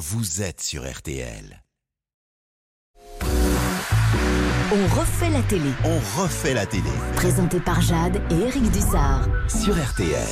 vous êtes sur RTL. On refait la télé. On refait la télé Présenté par Jade et Eric Dussard. sur RTL.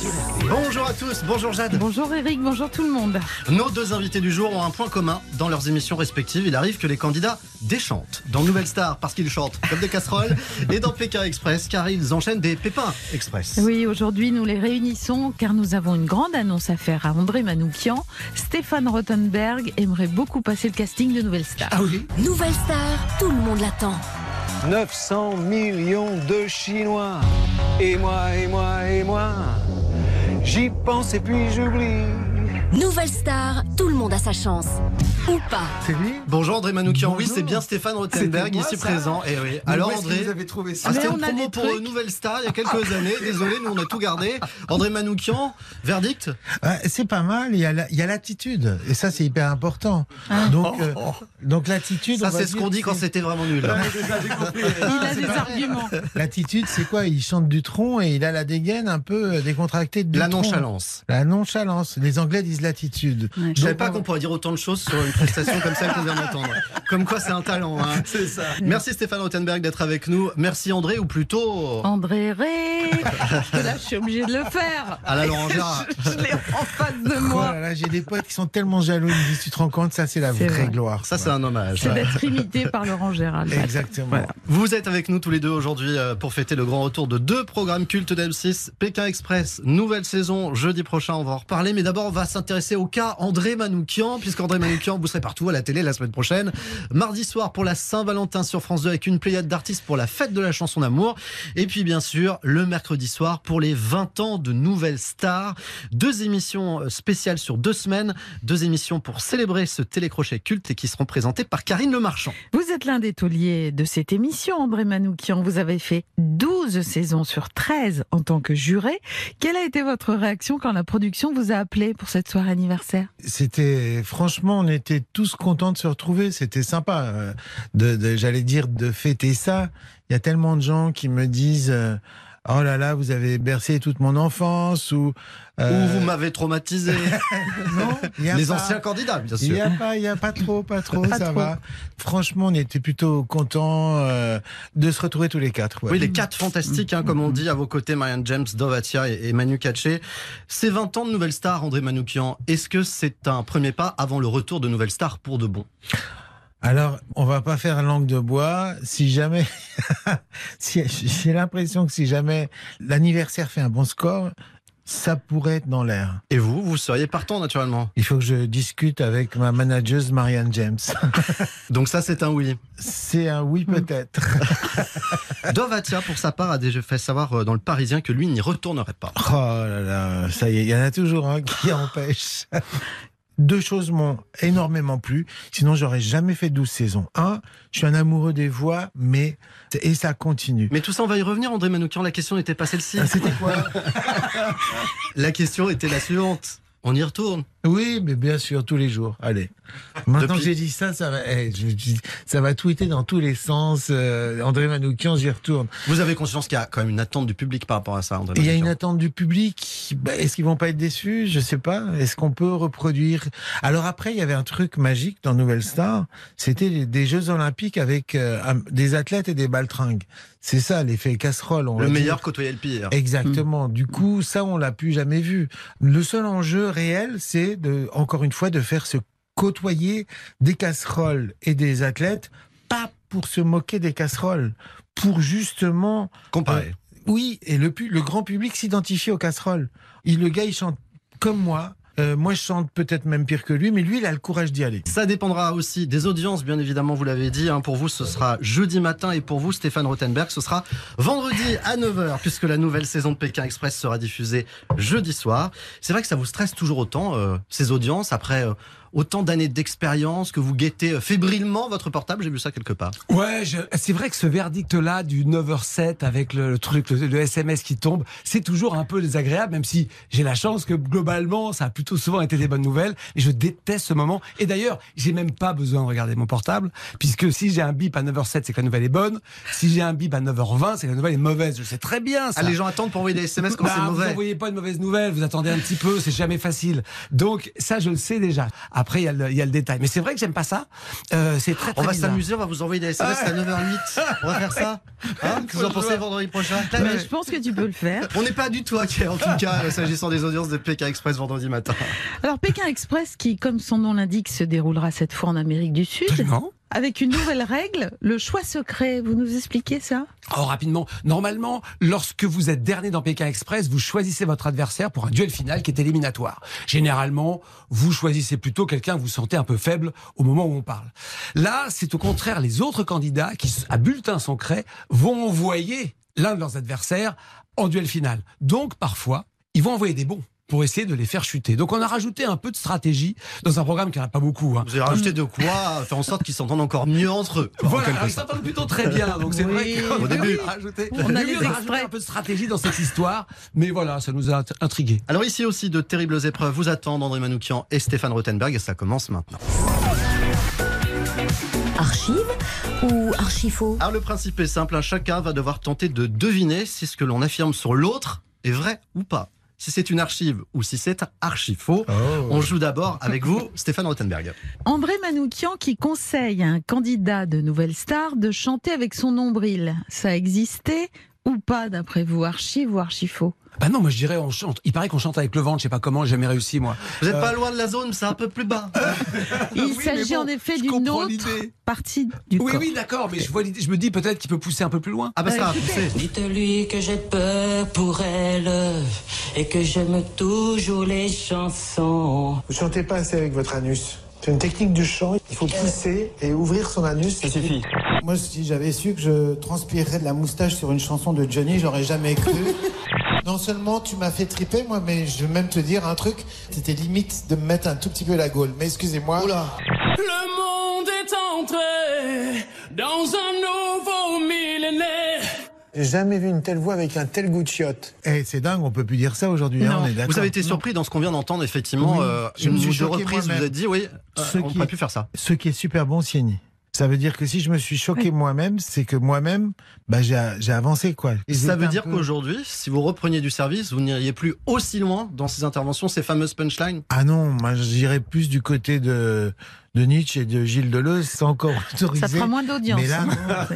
Bonjour à tous, bonjour Jade. Bonjour Eric, bonjour tout le monde. Nos deux invités du jour ont un point commun dans leurs émissions respectives. Il arrive que les candidats déchantent. Dans Nouvelle Star, parce qu'ils chantent comme des casseroles, et dans Pékin Express, car ils enchaînent des pépins express. Oui, aujourd'hui nous les réunissons car nous avons une grande annonce à faire à André Manoukian. Stéphane Rothenberg aimerait beaucoup passer le casting de Nouvelle Star. Ah oui? Nouvelle star, tout le monde l'attend. 900 millions de Chinois. Et moi, et moi, et moi. J'y pense et puis j'oublie. Nouvelle star, tout le monde a sa chance. Ou pas. C'est lui Bonjour André Manoukian, oui c'est bien Stéphane Rothenberg ici ça présent. Et oui. Alors André, vous avez trouvé ça ah, c'était une on a promo pour trucs. Nouvelle Star il y a quelques années. Désolé, nous on a tout gardé. André Manoukian, verdict c'est pas mal, il y a la- l'attitude, et ça c'est hyper important. Donc, euh, donc l'attitude. Ça c'est ce qu'on dit quand c'était vraiment nul. Il a des arguments. L'attitude, c'est quoi? Il chante du tronc et il a la dégaine un peu euh, décontractée de La tronc. nonchalance. La nonchalance. Les Anglais disent l'attitude. Ouais. Je savais Donc, pas on- qu'on pourrait dire autant de choses sur une prestation comme celle qu'on vient d'entendre. Comme quoi c'est un talent. Hein. C'est ça. Merci Stéphane Rothenberg d'être avec nous. Merci André, ou plutôt André Ré, là je suis obligée de le faire. à la Laurent Gérard. Je l'ai en face de Oh moi. là là, j'ai des potes qui sont tellement jaloux. Ils me disent, tu te rends compte, ça c'est la C'est vraie vrai. gloire. Ça c'est un hommage. C'est d'être imité par Laurent Gérald. Exactement. Vous êtes avec nous tous les deux aujourd'hui euh, pour fêter le grand retour de deux programmes cultes d'M6, Pékin Express, nouvelle saison, jeudi prochain, on va en reparler. Mais d'abord, on va s'intéresser au cas André Manoukian, puisqu'André Manoukian, vous serez partout à la télé la semaine prochaine. Mardi soir pour la Saint-Valentin sur France 2 avec une pléiade d'artistes pour la fête de la chanson d'amour. Et puis bien sûr, le mercredi soir pour les 20 ans de Nouvelle Star. Deux émissions euh, spéciales sur deux semaines, deux émissions pour célébrer ce télécrochet culte et qui seront présentées par Karine Le Marchand. Vous êtes l'un des tauliers de cette émission, André Manoukian. Vous avez fait 12 saisons sur 13 en tant que juré. Quelle a été votre réaction quand la production vous a appelé pour cette soirée? Anniversaire C'était franchement, on était tous contents de se retrouver. C'était sympa, euh, de, j'allais dire, de fêter ça. Il y a tellement de gens qui me disent. euh, Oh là là, vous avez bercé toute mon enfance ou Ou euh, vous m'avez traumatisé. non, il y a Les pas. anciens candidats, bien Il sûr. n'y a pas, il y a pas trop, pas trop, Pas ça trop. va. Franchement, on était plutôt contents euh, de se retrouver tous les quatre. ouais. Oui, les quatre fantastiques, hein, comme on dit, à vos côtés, Marianne James, Dovatia et, et Manu Katché. Ces 20 ans de Nouvelle Star, André Manoukian, est-ce que c'est un premier pas avant le retour de Nouvelle Star pour de bon? Alors, on va pas faire langue de bois. Si jamais, si, j'ai l'impression que si jamais l'anniversaire fait un bon score, ça pourrait être dans l'air. Et vous, vous seriez partant naturellement. Il faut que je discute avec ma manageuse Marianne James. Donc ça, c'est un oui. C'est un oui peut-être. Dovatia, pour sa part, a déjà fait savoir euh, dans le Parisien que lui n'y retournerait pas. Oh là là, ça y est, il y en a toujours un qui empêche. Deux choses m'ont énormément plu, sinon j'aurais jamais fait 12 saisons. Un, je suis un amoureux des voix, mais et ça continue. Mais tout ça, on va y revenir, André Manoukian. La question n'était pas celle-ci. Ah, C'était quoi? La question était la suivante. On y retourne. Oui, mais bien sûr, tous les jours. Allez. Maintenant Depuis- que j'ai dit ça, ça va, eh, je- je- ça va tweeter dans tous les sens. Euh, André Manoukian, j'y retourne. Vous avez conscience qu'il y a quand même une attente du public par rapport à ça, André Il y a une attente du public. Bah, Est-ce qu'ils vont pas être déçus? Je sais pas. Est-ce qu'on peut reproduire? Alors après, il y avait un truc magique dans Nouvelle Star. C'était des Jeux Olympiques avec euh, des athlètes et des baltringues. C'est ça l'effet casserole. On Le meilleur côtoyait le pire. Exactement. Du coup, ça, on l'a plus jamais vu. Le seul enjeu réel, c'est de, encore une fois, de faire se côtoyer des casseroles et des athlètes, pas pour se moquer des casseroles, pour justement, Comparé. oui, et le, le grand public s'identifie aux casseroles. Il, le gars, il chante comme moi. Euh, moi, je chante peut-être même pire que lui, mais lui, il a le courage d'y aller. Ça dépendra aussi des audiences, bien évidemment, vous l'avez dit. hein. Pour vous, ce sera jeudi matin et pour vous, Stéphane Rothenberg, ce sera vendredi à 9h, puisque la nouvelle saison de Pékin Express sera diffusée jeudi soir. C'est vrai que ça vous stresse toujours autant, euh, ces audiences, après euh, autant d'années d'expérience, que vous guettez euh, fébrilement votre portable, j'ai vu ça quelque part. Ouais, je- c'est vrai que ce verdict-là du 9h07 avec le, truc, le, le SMS qui tombe, c'est toujours un peu désagréable, même si j'ai la chance que globalement, ça a plutôt souvent été des bonnes nouvelles. Et je déteste ce moment. Et d'ailleurs, j'ai même pas besoin de regarder mon portable, puisque si j'ai un bip à 9h07, c'est que la nouvelle est bonne. Si j'ai un bip à 9h20, c'est que la nouvelle est mauvaise. Je sais très bien ça. Ah, les gens attendent pour envoyer des SMS quand Bah, c'est Vous mauvais. n'envoyez pas une mauvaise nouvelle, vous attendez un petit peu, c'est jamais facile. Donc ça, je le sais déjà. Après, il y, a le- il y a le détail. Mais c'est vrai que j'aime pas ça. Euh, c'est très, très On va s'amuser, on va vous envoyer des SMS à 9h08. On va faire ça. Hein Qu'est-ce que vous en pensez vendredi prochain Mais je pense que tu peux le faire. On n'est pas du tout inquiet en tout cas s'agissant des audiences de Pékin Express vendredi matin. Alors Pékin Express, qui, comme son nom l'indique, se déroulera cette fois en Amérique du Sud, Absolument. Avec une nouvelle règle, le choix secret. Vous nous expliquez ça? Oh, rapidement. Normalement, lorsque vous êtes dernier dans Pékin Express, vous choisissez votre adversaire pour un duel final qui est éliminatoire. Généralement, vous choisissez plutôt quelqu'un que vous sentez un peu faible au moment où on parle. Là, c'est au contraire les autres candidats qui, à bulletin secret, vont envoyer l'un de leurs adversaires en duel final. Donc, parfois, ils vont envoyer des bons pour essayer de les faire chuter. Donc, on a rajouté un peu de stratégie dans un programme qui n'en a pas beaucoup. hein. Vous avez rajouté de quoi faire en sorte qu'ils s'entendent encore mieux entre eux. Voilà, ils s'entendent plutôt très bien, donc c'est Oui, vrai qu'au au début. début, On a rajouté extraits. un peu de stratégie dans cette histoire, mais voilà, ça nous a int- intrigués. Alors ici aussi, de terribles épreuves vous attendent André Manoukian et Stéphane Rothenberg et ça commence maintenant. Archive ou archifaux? Alors le principe est simple, hein, chacun va devoir tenter de deviner si ce que l'on affirme sur l'autre est vrai ou pas. Si c'est une archive ou si c'est archi faux. Oh. On joue d'abord avec vous, Stéphane Rothenberg. André Manoukian qui conseille à un candidat de Nouvelle Star de chanter avec son nombril. Ça existait ou pas d'après vous Archive ou archifaux Bah non, moi je dirais on chante. Il paraît qu'on chante avec le ventre, je sais pas comment, j'ai jamais réussi moi. Vous n'êtes Euh, pas loin de la zone, mais c'est un peu plus bas. Il Oui, s'agit bon, en effet d'une autre partie du Oui, corps. oui, d'accord, mais je vois je me dis peut-être qu'il peut pousser un peu plus loin. Ah bah ça va pousser. Dites-lui que j'ai peur pour elle et que j'aime toujours les chansons. Vous chantez pas assez avec votre anus. C'est une technique du chant. Il faut pousser et ouvrir son anus. Ça suffit. Moi, si j'avais su que je transpirerais de la moustache sur une chanson de Johnny, j'aurais jamais cru. Non seulement tu m'as fait triper, moi, mais je veux même te dire un truc. C'était limite de me mettre un tout petit peu la gaule. Mais excusez-moi. Le monde J'ai jamais vu une telle voix avec un tel goût de chiotte. Eh, c'est dingue, on peut plus dire ça aujourd'hui, hein. Vous avez été surpris dans ce qu'on vient d'entendre, effectivement. Oui, euh, je une me suis deux reprises, vous avez dit, oui, euh, Ce on qui- plus faire ça. Ce qui est super bon signe. Ça veut dire que si je me suis choqué moi-même, c'est que moi-même, bah, j'ai avancé, quoi. Et Ça veut dire peu- qu'aujourd'hui, si vous repreniez du service, vous n'iriez plus aussi loin dans ces interventions, ces fameuses punchlines? Ah non, moi j'irais plus du côté de, de Nietzsche et de Gilles Deleuze, c'est encore autorisé. Ça fera moins d'audience. Mais là.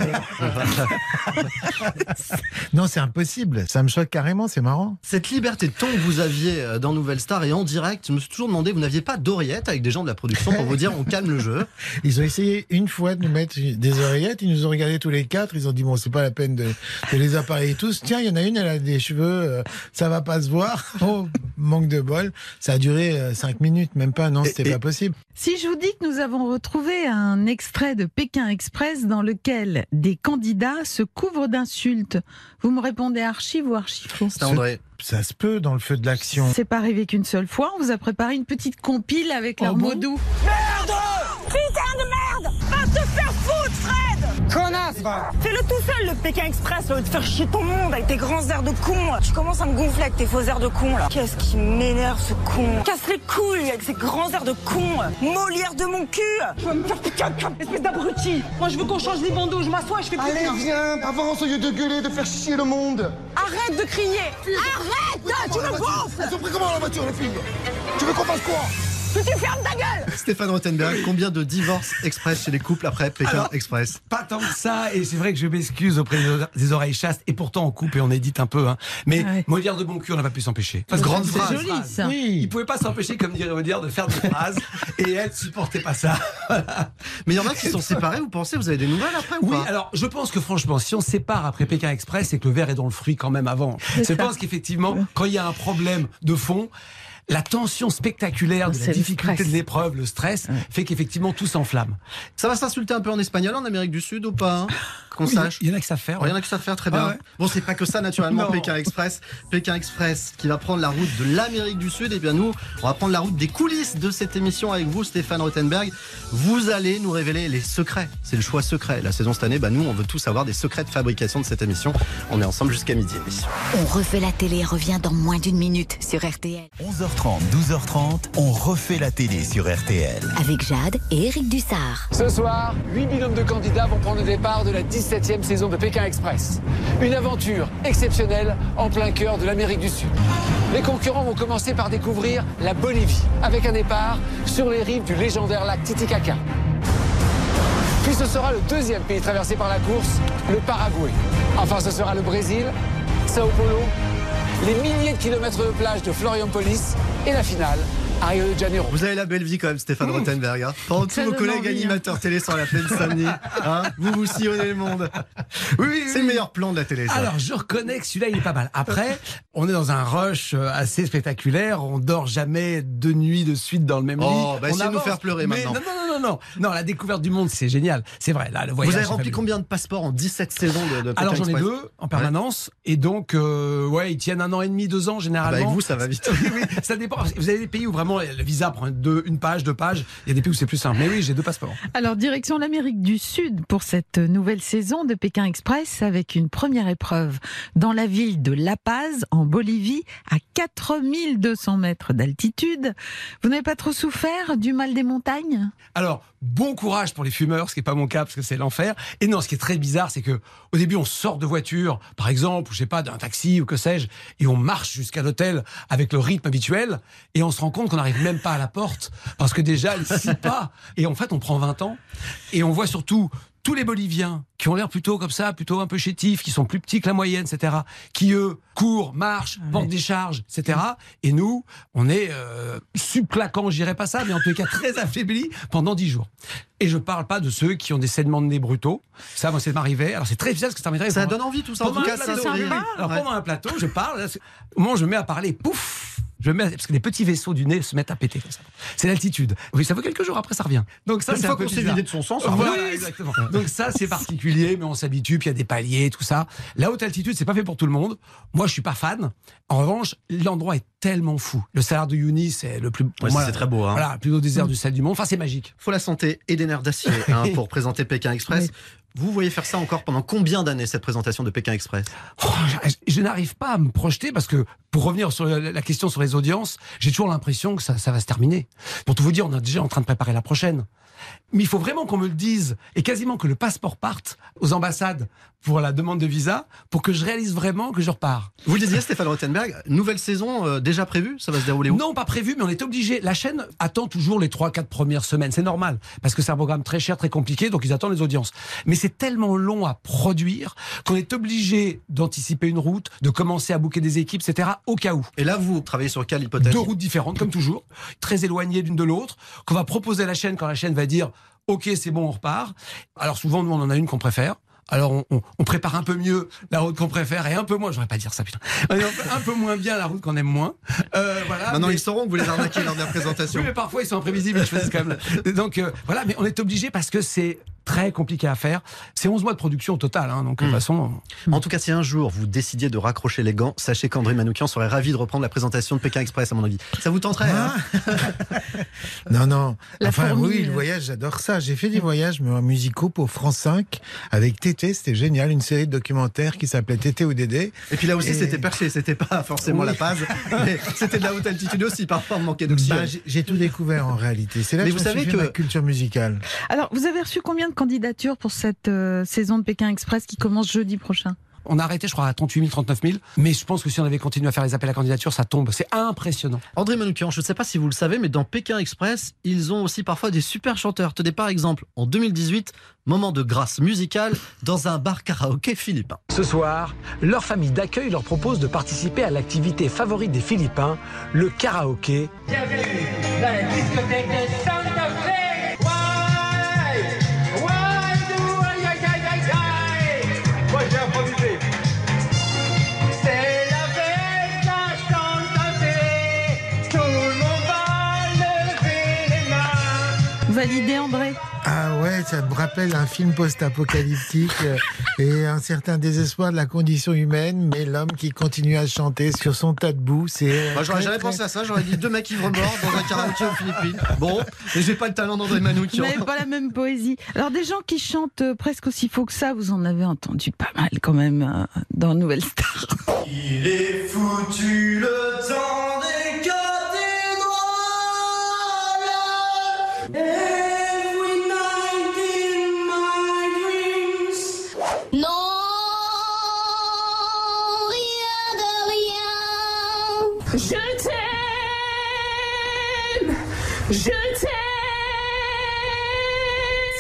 Non, c'est impossible. Ça me choque carrément, c'est marrant. Cette liberté de ton que vous aviez euh, dans Nouvelle Star et en direct, je me suis toujours demandé, vous n'aviez pas d'oreillette avec des gens de la production pour vous dire on calme le jeu? Ils ont essayé une fois de nous mettre des oreillettes, ils nous ont regardé tous les quatre, ils ont dit bon, c'est pas la peine de, de les appareiller tous. Tiens, il y en a une, elle a des cheveux, euh, ça va pas se voir. Oh, manque de bol. Ça a duré euh, cinq minutes, même pas, non, c'était pas possible. Si je vous dis que nous avons retrouvé un extrait de Pékin Express dans lequel des candidats se couvrent d'insultes, vous me répondez archive ou André. Ça se peut dans le feu de l'action. C'est pas arrivé qu'une seule fois. On vous a préparé une petite compile avec Oh leurs bon mots doux. Fais-le tout seul, le Pékin Express, au lieu de faire chier ton monde avec tes grands airs de con. Tu commences à me gonfler avec tes faux airs de con, là. Qu'est-ce qui m'énerve, ce con? Casse les couilles avec ces grands airs de con. Molière de mon cul Tu vas me faire piquer un espèce d'abruti Moi, je veux qu'on change les bandeaux, je m'assois et je fais plus rien. viens, avance au lieu de gueuler, de faire chier le monde. Arrête de crier Arrête Tu me gonfles Elles sont pris comment la voiture, les filles? Tu veux qu'on fasse quoi? Tu fermes ta gueule Stéphane Rothenberg, combien de divorces express chez les couples après Pékin Alors, Express Pas tant que ça, et c'est vrai que je m'excuse auprès des ore- des oreilles chastes, et pourtant on coupe et on édite un peu. Hein. Mais Ouais. Molière de bon cul, on n'a pas pu s'empêcher. Grande C'est phrase. joli ça. Il pouvait pas s'empêcher, comme dirait Molière, de faire des phrases, et elle supportait pas ça. Mais il y en a qui sont séparés, vous pensez Vous avez des nouvelles après ou Oui, pas alors je pense que franchement, si on sépare après Pékin Express, c'est que le verre est dans le fruit quand même avant. Je ça. pense qu'effectivement, quand il y a un problème de fond, la tension spectaculaire de la difficulté stress. de l'épreuve, le stress, fait qu'effectivement tout s'enflamme. Ça va s'insulter un peu en espagnol en Amérique du Sud ou pas hein Qu'on Oui, Il y a- sache il y en a que ça fait. Oh, Il y en a qui savent faire très bien. Ah ouais. Bon, c'est pas que ça, naturellement. Pékin Express. Pékin Express qui va prendre la route de l'Amérique du Sud. Et bien, nous, on va prendre la route des coulisses de cette émission avec vous, Stéphane Rothenberg. Vous allez nous révéler les secrets. C'est le choix secret. La saison cette année, bah, nous, on veut tous savoir des secrets de fabrication de cette émission. On est ensemble jusqu'à midi. On refait la télé revient dans moins d'une minute sur RTL. 11h30. 11h30, 12h30, on refait la télé sur RTL. Avec Jade et Eric Dussard. Ce soir, 8 binômes de candidats vont prendre le départ de la 17e saison de Pékin Express. Une aventure exceptionnelle en plein cœur de l'Amérique du Sud. Les concurrents vont commencer par découvrir la Bolivie, avec un départ sur les rives du légendaire lac Titicaca. Puis ce sera le deuxième pays traversé par la course, le Paraguay. Enfin, ce sera le Brésil, Sao Paulo, les milliers de kilomètres de plage de Florianpolis et la finale à Rio de Janeiro. Vous avez la belle vie quand même, Stéphane Rothenberg. Hein. Pendant tous vos collègues envie, hein. animateurs télé sur la plaine Saint-Denis, hein, vous vous sillonnez le monde. Oui, oui, C'est le meilleur plan de la télé. ça. Alors, je reconnais que celui-là, il est pas mal. Après, on est dans un rush euh, assez spectaculaire. On dort jamais deux nuits de suite dans le même Oh, lit. bah, on essayez de nous faire pleurer Mais maintenant. Non, non, non, non, non. Non, la découverte du monde, c'est génial. C'est vrai. Là, le vous voyage. avez c'est rempli combien de passeports en 17 saisons de, de Alors j'en ai deux en permanence et donc euh, ouais ils tiennent un an et demi deux ans Ah bah, généralement. Avec vous, ça va vite. oui, oui, ça dépend. Vous avez des pays où vraiment le visa prend deux, une page, deux pages. Il y a des pays où c'est plus simple. Mais oui, j'ai deux passeports. Alors, direction l'Amérique du Sud pour cette nouvelle saison de Pékin Express avec une première épreuve dans la ville de La Paz, en Bolivie, à 4200 mètres d'altitude. Vous n'avez pas trop souffert du mal des montagnes? Alors, bon courage pour les fumeurs, ce qui n'est pas mon cas parce que c'est l'enfer. Et non, ce qui est très bizarre, c'est que au début, on sort de voiture, par exemple, ou je sais pas, d'un taxi ou que sais-je, et on marche jusqu'à l'hôtel avec le rythme habituel, et on se rend compte qu'on n'arrive même pas à la porte parce que déjà, les six pas. Et en fait, on prend 20 ans, et on voit surtout tous les Boliviens qui ont l'air plutôt comme ça, plutôt un peu chétifs, qui sont plus petits que la moyenne, etc., qui eux courent, marchent, portent des charges, etc. Et nous, on est euh, subclaquants, je dirais pas ça, mais en tout cas très affaiblis pendant dix jours. Et je parle pas de ceux qui ont des saignements de nez brutaux. Ça, moi, c'est m'arrivé. Alors c'est très difficile parce que ça m'arrive. Ça donne envie tout ça. En tout cas, plateau. Alors pendant un plateau, je parle. là, Au moment où je me mets à parler, pouf je me mets, parce que les petits vaisseaux du nez se mettent à péter comme ça. C'est l'altitude. Oui, ça vaut quelques jours après, ça revient. Donc ça, Une c'est fois qu'on s'est vidé de son sang, ça Voilà, revient. exactement. Donc ça, c'est particulier, mais on s'habitue. Puis il y a des paliers, tout ça. La haute altitude, c'est pas fait pour tout le monde. Moi, je suis pas fan. En revanche, l'endroit est tellement fou. Le salaire de Uyuni, c'est le plus. pour Ouais, moi, c'est très beau, hein. Voilà, le plus haut désert du sel du monde. Enfin, c'est magique. faut la santé et des nerfs d'acier hein, pour présenter Pékin Express. Vous voyez faire ça encore pendant combien d'années cette présentation de Pékin Express? Je, n'arrive pas à me projeter parce que, pour revenir sur la, la question sur les audiences, j'ai toujours l'impression que ça, ça va se terminer. Pour tout vous dire, on est déjà en train de préparer la prochaine. Mais il faut vraiment qu'on me le dise et quasiment que le passeport parte aux ambassades pour la demande de visa pour que je réalise vraiment que je repars. Vous le disiez, Stéphane Rothenberg, nouvelle saison euh, déjà prévue Ça va se dérouler où? Non, pas prévu, mais on est obligé. La chaîne attend toujours les 3-4 premières semaines. C'est normal, parce que c'est un programme très cher, très compliqué, donc ils attendent les audiences. Mais c'est tellement long à produire qu'on est obligé d'anticiper une route, de commencer à booker des équipes, etc., au cas où. Et là, vous travaillez sur quelle hypothèse? Deux routes différentes, comme toujours, très éloignées l'une de l'autre, qu'on va proposer à la chaîne quand la chaîne va dire OK, c'est bon, on repart. Alors souvent, nous, on en a une qu'on préfère. Alors on, on- on prépare un peu mieux la route qu'on préfère et un peu moins, j'aurais pas dire ça putain, un peu- un peu moins bien la route qu'on aime moins. Euh, voilà. Maintenant, mais- ils sauront que vous les arnaquez lors de la présentation. oui, mais parfois ils sont imprévisibles, ils choisissent quand même. Donc euh, voilà, mais on est obligé parce que c'est très compliqué à faire. C'est 11 mois de production au total, hein, donc de toute façon. En tout cas, si un jour vous décidiez de raccrocher les gants, sachez qu'André Manoukian serait ravi de reprendre la présentation de Pékin Express, à mon avis. Ça vous tenterait hein Non, non. La enfin, fourmi, oui, le euh. voyage, j'adore ça. J'ai fait des voyages mais, musicaux pour France 5 avec Tété, c'était génial. Une série de documentaires qui s'appelait Tété ou Dédé. Et puis là aussi, Et- c'était perché, c'était pas forcément Oui. la paz, mais c'était de la haute altitude aussi. Parfois, on manquait d'oxygène. Bah, j'ai- J'ai tout découvert en réalité. C'est là Mais que vous je me savez suis fait que- ma culture musicale. Alors, vous avez reçu combien de candidatures pour cette euh, saison de Pékin Express qui commence jeudi prochain On a arrêté, je crois, à 38 000, 39 000. Mais je pense que si on avait continué à faire les appels à candidature, ça tombe. C'est impressionnant. André Manoukian, je ne sais pas si vous le savez, mais dans Pékin Express, ils ont aussi parfois des super chanteurs. Tenez par exemple, en 2018, moment de grâce musicale dans un bar karaoké philippin. Ce soir, leur famille d'accueil leur propose de participer à l'activité favorite des Philippins, le karaoké. Bienvenue dans la discothèque de Validé, André Ah ouais, ça me rappelle un film post-apocalyptique euh, et un certain désespoir de la condition humaine, mais l'homme qui continue à chanter sur son tas de boue, c'est. euh, Moi, j'aurais jamais très- pensé à ça, j'aurais dit deux mecs ivres morts dans un karaoké aux Philippines. Bon, mais j'ai pas le talent d'André Manoukian. n'avez pas la même poésie. Alors, des gens qui chantent euh, presque aussi faux que ça, vous en avez entendu pas mal quand même euh, dans Nouvelle Star. Il est foutu le temps Je t'aime, je.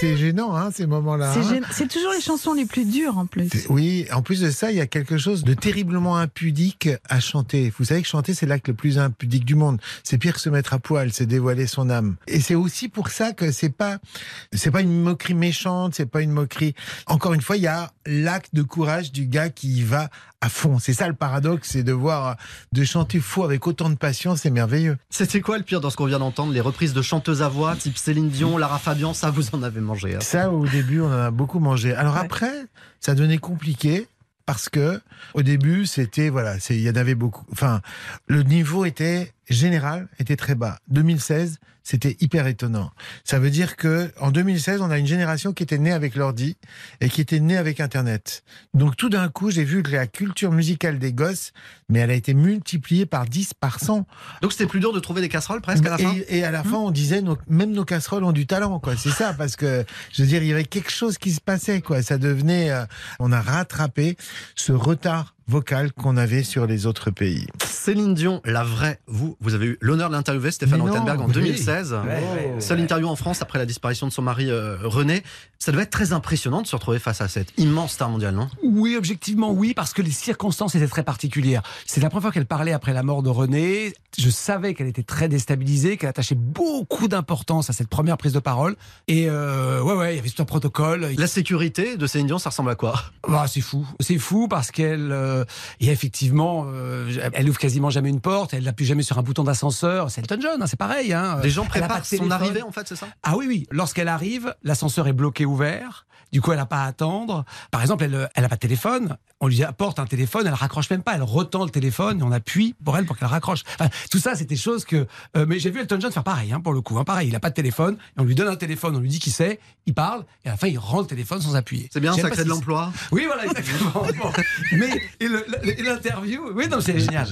C'est gênant, hein, ces moments-là. C'est hein. gênant. C'est toujours les chansons les plus dures en plus. C'est- Oui, en plus de ça, il y a quelque chose de terriblement impudique à chanter. Vous savez que chanter, c'est l'acte le plus impudique du monde. C'est pire que se mettre à poil, c'est dévoiler son âme. Et c'est aussi pour ça que c'est pas, c'est pas une moquerie méchante, c'est pas une moquerie. Encore une fois, il y a l'acte de courage du gars qui y va à fond. C'est ça le paradoxe, c'est de voir, de chanter faux avec autant de passion, c'est merveilleux. C'était quoi le pire dans ce qu'on vient d'entendre? Les reprises de chanteuses à voix, type Céline Dion, Lara Fabian, ça vous en avez mangé. hein. Ça, au début, on en a beaucoup mangé. Alors après, ça devenait compliqué parce que au début, c'était voilà, c'est il y en avait beaucoup. Enfin, le niveau était général, était très bas. 2016, c'était hyper étonnant. Ça veut dire que en 2016, on a une génération qui était née avec l'ordi et qui était née avec Internet. Donc tout d'un coup, j'ai vu que la culture musicale des gosses, mais elle a été multipliée par 10, par 100. Donc c'était plus dur de trouver des casseroles presque à la fin? Et, et à la fin, on disait, nos- même nos casseroles ont du talent, quoi. C'est ça, parce que, je veux dire, il y avait quelque chose qui se passait, quoi. Ça devenait, euh, on a rattrapé ce retard vocal qu'on avait sur les autres pays. Céline Dion, la vraie, vous, vous avez eu l'honneur de l'interviewer Stéphane Rothenberg en oui. 2016. Ouais, ouais, Seule interview en France après la disparition de son mari euh, René. Ça devait être très impressionnant de se retrouver face à cette immense star mondiale, non? Oui, objectivement, oui, parce que les circonstances étaient très particulières. C'est la première fois qu'elle parlait après la mort de René. Je savais qu'elle était très déstabilisée, qu'elle attachait beaucoup d'importance à cette première prise de parole. Et euh, ouais, ouais, il y avait tout un protocole. La sécurité de Céline Dion, ça ressemble à quoi? Ah, c'est fou, c'est fou parce qu'elle, euh, et effectivement, euh, elle ouvre quasiment jamais une porte, elle n'appuie jamais sur un bouton d'ascenseur. C'est Elton John, hein, c'est pareil. Hein. Des gens préparent son arrivée, en fait, c'est ça? Ah oui, oui. Lorsqu'elle arrive, l'ascenseur est bloqué ouvert. Du coup, elle n'a pas à attendre. Par exemple, elle n'a pas de téléphone. On lui apporte un téléphone, elle raccroche même pas. Elle retend le téléphone et on appuie pour elle pour qu'elle raccroche. Enfin, tout ça, c'est des choses que. euh, mais j'ai vu Elton John faire pareil, hein, pour le coup. hein, pareil, il n'a pas de téléphone. Et on lui donne un téléphone, on lui dit qui c'est. Il parle et à la fin, il rend le téléphone sans appuyer. C'est bien, ça crée de l'emploi. oui, voilà, exactement. Bon. Mais et l'interview, oui, non, c'est génial.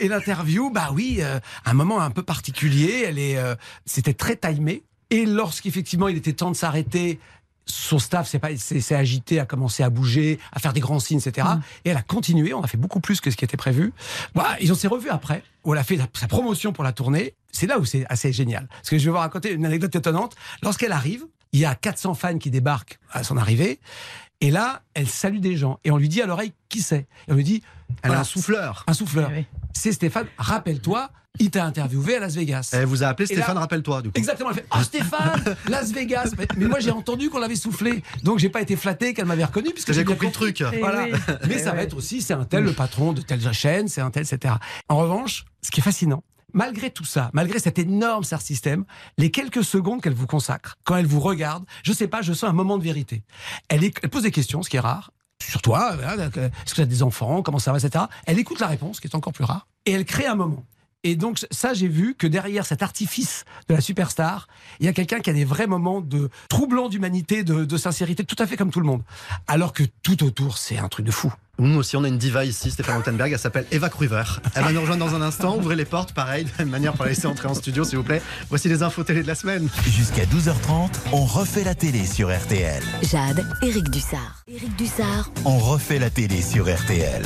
Et l'interview, bah oui, euh, un moment un peu particulier. Elle est, euh, c'était très timé. Et lorsqu'effectivement il était temps de s'arrêter, son staff s'est agité, a commencé à bouger, à faire des grands signes, etc. Et elle a continué. On a fait beaucoup plus que ce qui était prévu. Voilà, ils ont s'est revus après. Où elle a fait sa promotion pour la tournée. C'est là où c'est assez génial. Parce que je vais vous raconter une anecdote étonnante. Lorsqu'elle arrive, il y a 400 fans qui débarquent à son arrivée. Et là, elle salue des gens. Et on lui dit à l'oreille qui c'est? Et on lui dit. Elle a un souffleur. Un souffleur. C'est Stéphane. Rappelle-toi, il t'a interviewé à Las Vegas. Elle vous a appelé Stéphane, rappelle-toi, du coup. Exactement. Elle fait Oh Stéphane, Las Vegas. Mais, moi j'ai entendu qu'on l'avait soufflé. Donc j'ai pas été flatté qu'elle m'avait reconnu puisque J'ai bien compris le truc. Voilà. oui. Mais ça va être aussi, c'est un tel le patron de telle chaîne, c'est un tel, etc. En revanche, ce qui est fascinant, malgré tout ça, malgré cet énorme star système, les quelques secondes qu'elle vous consacre, quand elle vous regarde, je sais pas, je sens un moment de vérité. Elle, est- elle pose des questions, ce qui est rare. Sur toi, donc, euh, est-ce que tu as des enfants, comment ça va, etc. Elle écoute la réponse, ce qui est encore plus rare, et elle crée un moment. Et donc ça, j'ai vu que derrière cet artifice de la superstar, il y a quelqu'un qui a des vrais moments de troublant d'humanité, de, de sincérité, tout à fait comme tout le monde. Alors que tout autour, c'est un truc de fou. Nous aussi, on a une diva ici, Stéphane Rothenberg, elle s'appelle Eva Cruiver. Elle va nous rejoindre dans un instant. Ouvrez les portes, pareil, de la même manière pour la laisser entrer en studio, s'il vous plaît. Voici les infos télé de la semaine. Jusqu'à 12h30, on refait la télé sur RTL. Jade, Éric Dussard. Éric Dussard, On refait la télé sur RTL.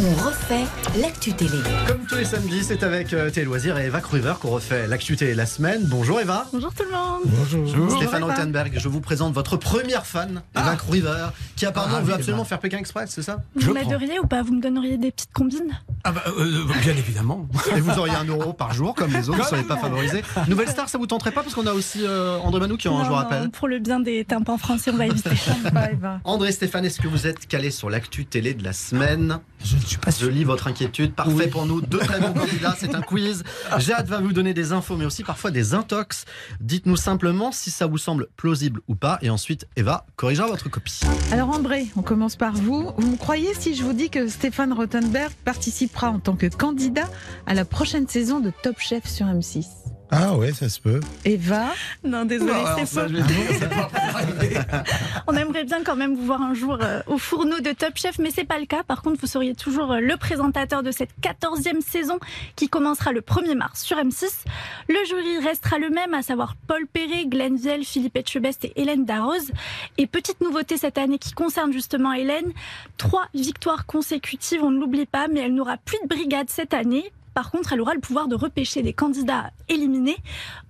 on refait l'actu télé. Comme tous les samedis, c'est avec euh, Télé Loisirs et Eva Cruiver qu'on refait l'actu télé de la semaine. Bonjour Eva. Bonjour tout le monde. Bonjour. Stéphane Eva. Rothenberg, je vous présente votre première fan, Eva Cruiver, qui apparemment Ah, veut absolument Eva. faire Pékin Express, c'est ça Je Vous m'aideriez ou pas Vous me donneriez des petites combines Ah bah, euh, bien évidemment. Et vous auriez un euro par jour, comme les autres, vous ne seriez pas favorisé. Nouvelle star, ça vous tenterait pas Parce qu'on a aussi euh, André Manoukian, hein, je vous Non, rappelle. non, Pour le bien des tympans français, on va éviter. André Stéphane, est-ce que vous êtes calé sur l'actu télé de la semaine? Je ne suis pas Je sûr. lis votre inquiétude. Parfait pour nous. Deux très bons candidats. C'est un quiz. Jade va vous donner des infos, mais aussi parfois des intox. Dites-nous simplement si ça vous semble plausible ou pas. Et ensuite, Eva corrigera votre copie. Alors André, on commence par vous. Vous me croyez si je vous dis que Stéphane Rothenberg participera en tant que candidat à la prochaine saison de Top Chef sur M6 Ah ouais, ça se peut. Eva, Non, désolé, c'est ça, faux. On aimerait bien quand même vous voir un jour euh, au fourneau de Top Chef, mais c'est pas le cas. Par contre, vous seriez toujours euh, le présentateur de cette 14e saison qui commencera le 1er mars sur M6. Le jury restera le même, à savoir Paul Perret, Glenn Viel, Philippe Etchebest et Hélène Darroze. Et petite nouveauté cette année qui concerne justement Hélène, trois victoires consécutives, on ne l'oublie pas, mais elle n'aura plus de brigade cette année Par contre, elle aura le pouvoir de repêcher des candidats éliminés.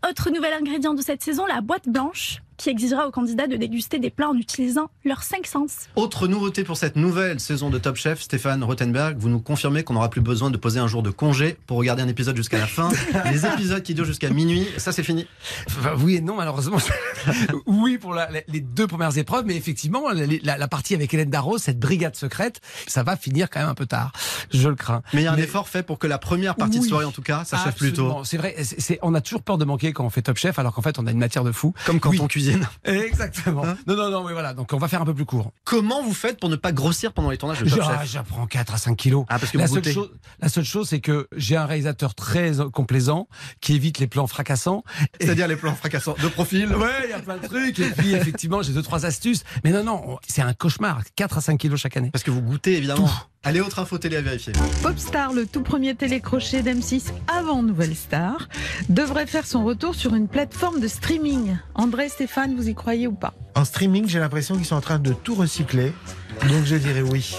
Autre nouvel ingrédient de cette saison, la boîte blanche qui exigera aux candidats de déguster des plats en utilisant leurs cinq sens. Autre nouveauté pour cette nouvelle saison de Top Chef, Stéphane Rothenberg, vous nous confirmez qu'on n'aura plus besoin de poser un jour de congé pour regarder un épisode jusqu'à la fin. Les épisodes qui durent jusqu'à minuit, ça c'est fini. Enfin, oui et non, malheureusement. oui pour la- les deux premières épreuves, mais effectivement, la, la- la partie avec Hélène Darroze, cette brigade secrète, ça va finir quand même un peu tard. Je le crains. Mais il y a un effort fait pour que la première partie de Oui. soirée, en tout cas, s'achève plus tôt. C'est vrai, on a toujours peur de manquer quand on fait Top Chef, alors qu'en fait, on a une matière de fou. Comme quand Oui. on cuisine. Exactement. non, non, non, mais voilà. Donc, on va faire un peu plus court. Comment vous faites pour ne pas grossir pendant les tournages de Top Ah, J'apprends 4 à 5 kilos. Ah, parce que la, vous seule chose, la seule chose, c'est que j'ai un réalisateur très complaisant qui évite les plans fracassants. C'est-à-dire les plans fracassants de profil Ouais, il y a plein de trucs. Et puis, effectivement, j'ai deux, trois astuces. Mais non, non, on- c'est un cauchemar. 4 à 5 kilos chaque année. Parce que vous goûtez évidemment. Allez, autre info télé à vérifier. Popstar, le tout premier télécrochet d'M6 avant Nouvelle Star, devrait faire son retour sur une plateforme de streaming. André, Stéphane, vous y croyez ou pas En streaming, j'ai l'impression qu'ils sont en train de tout recycler. Donc je dirais oui.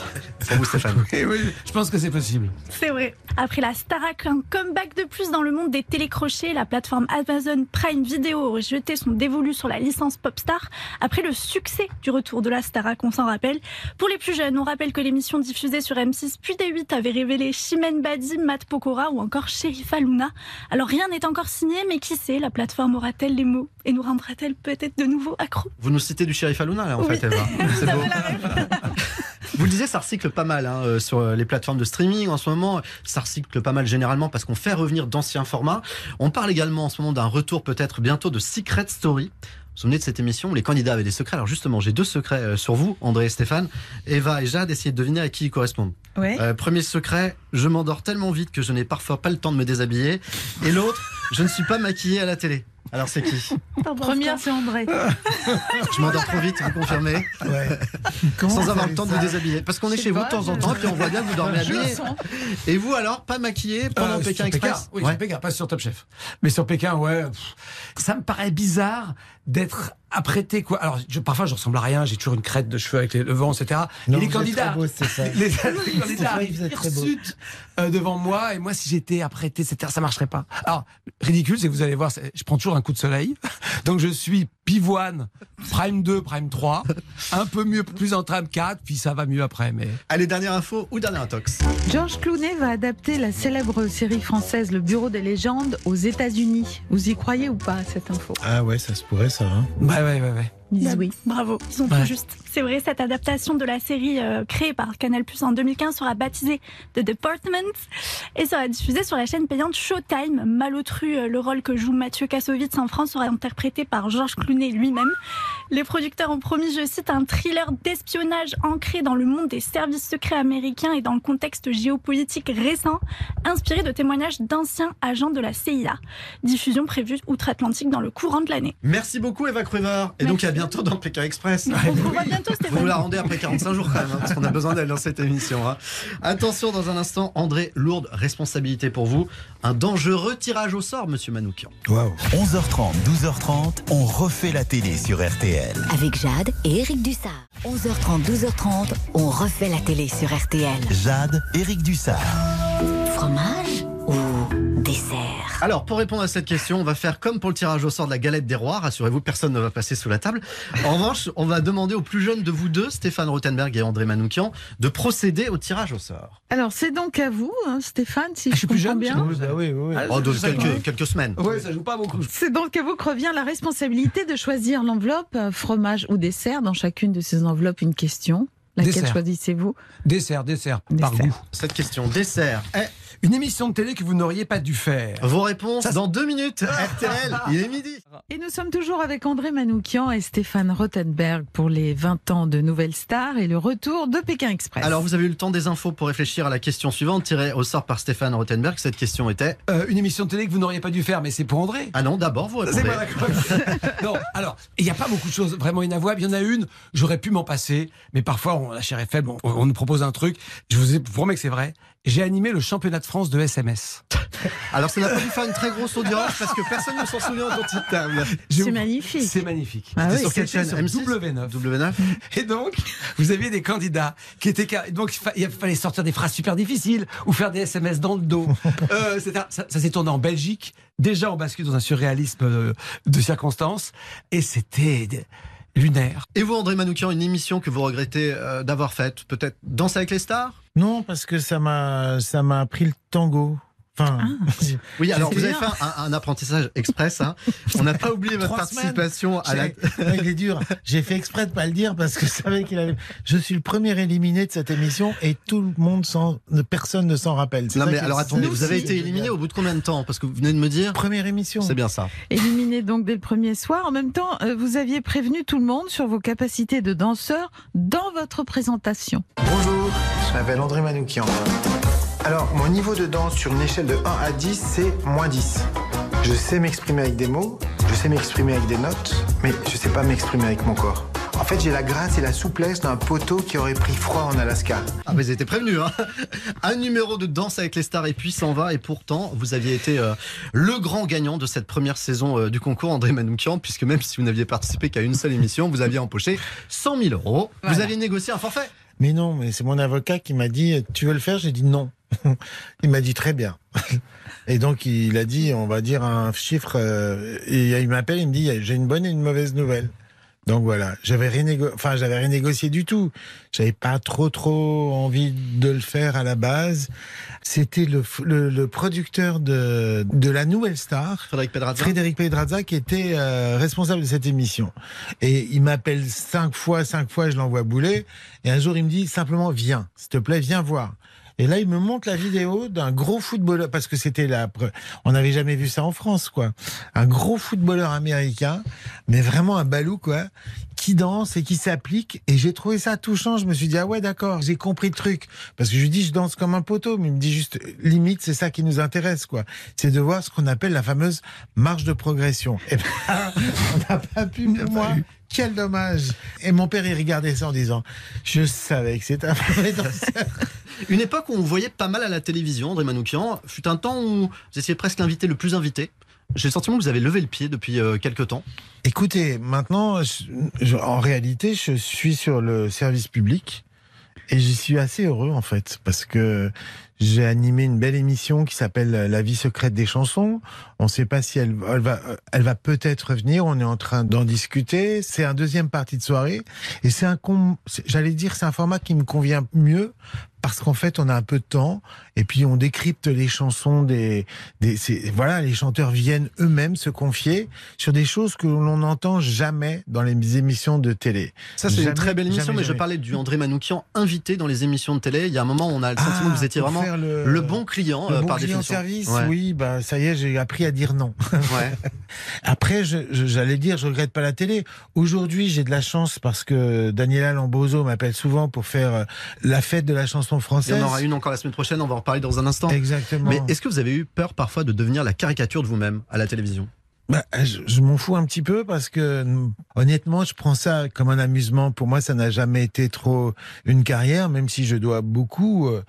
Pour vous, Stéphane. Oui, je pense que c'est possible. C'est vrai. Après la Starac, un comeback de plus dans le monde des télécrochets, la plateforme Amazon Prime Video aurait jeté son dévolu sur la licence Popstar après le succès du retour de la Starac, on s'en rappelle. Pour les plus jeunes, on rappelle que l'émission diffusée sur M6 puis D8 avait révélé Chimène Badi, Matt Pokora ou encore Sherifa Luna. Alors rien n'est encore signé, mais qui sait, la plateforme aura-t-elle les mots et nous rendra-t-elle peut-être de nouveau accro? Vous nous citez du shérif Aluna, là, en Oui. fait, Eva. C'est beau. Vous le disiez, ça recycle pas mal hein, euh, sur euh, les plateformes de streaming en ce moment. Ça recycle pas mal généralement parce qu'on fait revenir d'anciens formats. On parle également en ce moment d'un retour peut-être bientôt de Secret Story. Vous vous souvenez de cette émission où les candidats avaient des secrets? Alors justement, j'ai deux secrets euh, sur vous, André et Stéphane. Eva et Jade, essayez de deviner à qui ils correspondent. Ouais. Euh, premier secret, je m'endors tellement vite que je n'ai parfois pas le temps de me déshabiller. Et l'autre, je ne suis pas maquillée à la télé. Alors c'est qui Première, c'est André. Je m'endors trop vite, vous confirmez Ouais. Sans avoir le temps de vous déshabiller. Parce qu'on est chez vous de temps en temps, puis on voit bien que vous dormez habillé. Et vous alors, pas maquillé pendant Euh, Pékin sur Express Oui, Ouais. sur Pékin, pas sur Top Chef. Mais sur Pékin, ouais. pff, ça me paraît bizarre d'être apprêté, quoi. Alors, je, parfois, je ressemble à rien, j'ai toujours une crête de cheveux avec les, le vent, etc. Non, et les candidats, très beau, ça. les, les candidats arrivent euh, devant moi, et moi, si j'étais apprêté, etc., ça marcherait pas. Alors, ridicule, c'est que vous allez voir, je prends toujours un coup de soleil. Donc, je suis pivoine, prime 2, prime 3, un peu mieux, plus en trame 4, puis ça va mieux après, mais. Allez, dernière info ou dernière intox George Clooney va adapter la célèbre série française Le Bureau des légendes aux États-Unis. Vous y croyez ou pas à cette info? Ah ouais, ça se pourrait ça. Hein. Ouais, ouais, ouais, ouais. Ils disent oui. Bravo, ils ont Ouais. tout juste. C'est vrai, cette adaptation de la série euh, créée par Canal Plus en 2015 sera baptisée The Department et sera diffusée sur la chaîne payante Showtime. Malotru, euh, le rôle que joue Mathieu Kassovitz en France, sera interprété par Georges Clooney lui-même. Les producteurs ont promis, je cite, un thriller d'espionnage ancré dans le monde des services secrets américains et dans le contexte géopolitique récent, inspiré de témoignages d'anciens agents de la CIA. Diffusion prévue outre-Atlantique dans le courant de l'année. Merci beaucoup Eva Cruver. Et donc à bientôt dans Pékin Express. On vous revoit bientôt, Vous Stéphane. nous la rendez après 45 jours quand même, hein, parce qu'on a besoin d'elle dans cette émission. hein. Attention, dans un instant, André, lourde responsabilité pour vous. Un dangereux tirage au sort, monsieur Manoukian. Waouh. 11h30, 12h30, on refait la télé sur RTL. Avec Jade et Eric Dussard. 11h30, 12h30, on refait la télé sur RTL. Jade, Eric Dussard. Fromage? Alors, pour répondre à cette question, on va faire comme pour le tirage au sort de la galette des rois. Rassurez-vous, personne ne va passer sous la table. En revanche, on va demander aux plus jeunes de vous deux, Stéphane Rothenberg et André Manoukian, de procéder au tirage au sort. Alors, c'est donc à vous, hein, Stéphane, si Ah, je je, suis plus comprends jeune, bien. je sais Ah oui, oui, oui. Ah, Oh, de quelques, quelques semaines. Ouais, ça joue pas beaucoup. C'est donc à vous que revient la responsabilité de choisir l'enveloppe euh, fromage ou dessert. Dans chacune de ces enveloppes, une question. Laquelle Dessert. choisissez-vous? Dessert, dessert, par goût. Cette question dessert est Une émission de télé que vous n'auriez pas dû faire. vos réponses Ça, c'est- dans deux minutes. RTL, il est midi. Et nous sommes toujours avec André Manoukian et Stéphane Rothenberg pour les 20 ans de Nouvelle Star et le retour de Pékin Express. Alors, vous avez eu le temps des infos pour réfléchir à la question suivante, tirée au sort par Stéphane Rothenberg. Cette question était Euh, une émission de télé que vous n'auriez pas dû faire, mais c'est pour André. Ah non, d'abord, vous C'est répondez. pas d'accord. non, alors, il n'y a pas beaucoup de choses vraiment inavouables. Il y en a une, j'aurais pu m'en passer, mais parfois, on, la chair est faible, on, on nous propose un truc, je vous ai- je vous promets que c'est vrai, j'ai animé le championnat de France de SMS. Alors ça n'a pas dû faire une très grosse audience parce que personne ne s'en souvient autour de cette table. C'est magnifique. C'est magnifique. Ah oui. sur quelle chaîne sur M6 W9. W9 Et donc, vous aviez des candidats qui étaient. Donc, il fa- il fallait sortir des phrases super difficiles ou faire des SMS dans le dos. Euh, ça, ça s'est tourné en Belgique. Déjà, on bascule dans un surréalisme de circonstances. Et c'était lunaire. Et vous, André Manoukian, une émission que vous regrettez euh, d'avoir faite Peut-être Danse avec les stars? Non, parce que ça m'a, ça m'a appris le tango. Enfin, Oui, alors vous avez fait un, un apprentissage express. hein. On n'a pas oublié votre participation à la. Il est dur. J'ai fait exprès de pas le dire parce que je savais qu'il allait. Je suis le premier éliminé de cette émission et tout le monde s'en, personne ne s'en rappelle. Non mais alors attendez, vous avez été éliminé au bout de combien de temps? Parce que vous venez de me dire. Première émission. C'est bien ça. Éliminé donc dès le premier soir. En même temps, euh, vous aviez prévenu tout le monde sur vos capacités de danseur dans votre présentation. Bonjour, je m'appelle André Manoukian. Alors, mon niveau de danse sur une échelle de 1 à 10, c'est moins 10. Je sais m'exprimer avec des mots, je sais m'exprimer avec des notes, mais je sais pas m'exprimer avec mon corps. En fait, j'ai la grâce et la souplesse d'un poteau qui aurait pris froid en Alaska. Ah, mais vous étiez prévenu, hein Un numéro de danse avec les stars et puis s'en va. Et pourtant, vous aviez été euh, le grand gagnant de cette première saison euh, du concours, André Manoukian, puisque même si vous n'aviez participé qu'à une seule émission, vous aviez empoché 100 000 euros. Vous aviez négocié un forfait. Mais non, mais c'est mon avocat qui m'a dit Tu veux le faire? J'ai dit non. il m'a dit très bien. Et donc il a dit on va dire un chiffre. euh, et il m'appelle, il me dit j'ai une bonne et une mauvaise nouvelle. Donc voilà, j'avais rien, enfin j'avais rien négocié du tout. J'avais pas trop trop envie de le faire à la base. C'était le, le, le producteur de, de la Nouvelle Star, Frédéric Pedrazza. Frédéric Pedrazza, qui était euh, responsable de cette émission. Et il m'appelle cinq fois, cinq fois, je l'envoie bouler. Et un jour, il me dit simplement, viens, s'il te plaît, viens voir. Et là, il me montre la vidéo d'un gros footballeur, parce que c'était pre- on n'avait jamais vu ça en France, quoi. Un gros footballeur américain, mais vraiment un balou, quoi, qui danse et qui s'applique. Et j'ai trouvé ça touchant. Je me suis dit, ah ouais, d'accord, j'ai compris le truc. Parce que je lui dis, je danse comme un poteau, mais il me dit juste, limite, c'est ça qui nous intéresse, quoi. C'est de voir ce qu'on appelle la fameuse marge de progression. Et ben, on n'a pas pu pour moi. Quel dommage. Et mon père, il regardait ça en disant, je savais que c'était un mauvais danseur. Une époque où on voyait pas mal à la télévision, André Manoukian. Fut un temps où vous étiez presque l'invité le plus invité. J'ai le sentiment que vous avez levé le pied depuis euh, quelques temps. Écoutez, maintenant, en réalité, je suis sur le service public et j'y suis assez heureux en fait parce que j'ai animé une belle émission qui s'appelle La vie secrète des chansons. On ne sait pas si elle, elle va, elle va peut-être revenir. On est en train d'en discuter. C'est un deuxième partie de soirée et c'est un, j'allais dire, c'est un format qui me convient mieux parce qu'en fait, on a un peu de temps et puis on décrypte les chansons des, voilà, les chanteurs viennent eux-mêmes se confier sur des choses que l'on n'entend jamais dans les émissions de télé. Ça, c'est une très belle émission, jamais, mais je parlais du André Manoukian invité dans les émissions de télé. Il y a un moment on a le sentiment Ah, que vous étiez vraiment le, le- bon client Le euh, bon par client définition. service, Ouais. oui, bah ça y est, j'ai appris à dire non. Ouais. Après, j'allais dire, je regrette pas la télé. Aujourd'hui, j'ai de la chance parce que Daniela Lambozo m'appelle souvent pour faire euh, la fête de la chanson Il y en aura une encore la semaine prochaine, on va en reparler dans un instant. Exactement. Mais est-ce que vous avez eu peur parfois de devenir la caricature de vous-même à la télévision? Bah, je je m'en fous un petit peu parce que honnêtement, je prends ça comme un amusement. Pour moi, ça n'a jamais été trop une carrière, même si je dois beaucoup euh,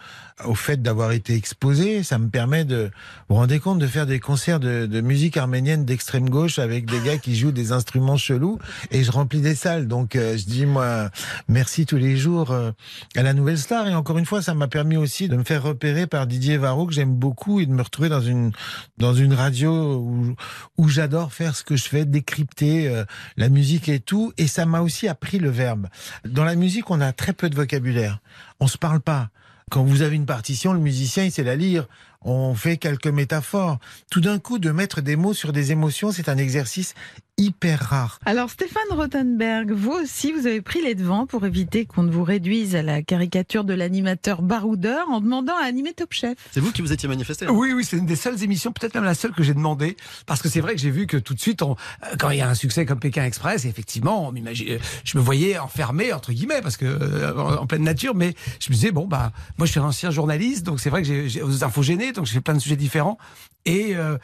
au fait d'avoir été exposé. Ça me permet de, vous rendez compte, de faire des concerts de, de musique arménienne d'extrême gauche avec des gars qui jouent des instruments chelous et je remplis des salles. Donc, euh, je dis moi merci tous les jours euh, à la Nouvelle Star. Et encore une fois, ça m'a permis aussi de me faire repérer par Didier Varro que j'aime beaucoup et de me retrouver dans une dans une radio où, où j'adore faire ce que je fais, décrypter euh, la musique et tout. Et ça m'a aussi appris le verbe. Dans la musique, on a très peu de vocabulaire. On se parle pas. Quand vous avez une partition, le musicien, il sait la lire. On fait quelques métaphores. Tout d'un coup, de mettre des mots sur des émotions, c'est un exercice hyper rare. Alors Stéphane Rothenberg, vous aussi, vous avez pris les devants pour éviter qu'on ne vous réduise à la caricature de l'animateur baroudeur en demandant à animer Top Chef. C'est vous qui vous étiez manifesté hein? Oui, oui, c'est une des seules émissions, peut-être même la seule que j'ai demandé, parce que c'est vrai que j'ai vu que tout de suite, on, euh, quand il y a un succès comme Pékin Express, effectivement, on euh, je me voyais enfermé entre guillemets, parce que euh, en en pleine nature, mais je me disais bon bah, moi je suis un ancien journaliste, donc c'est vrai que j'ai j'ai- aux infos gênées, donc j'ai fait plein de sujets différents, et euh,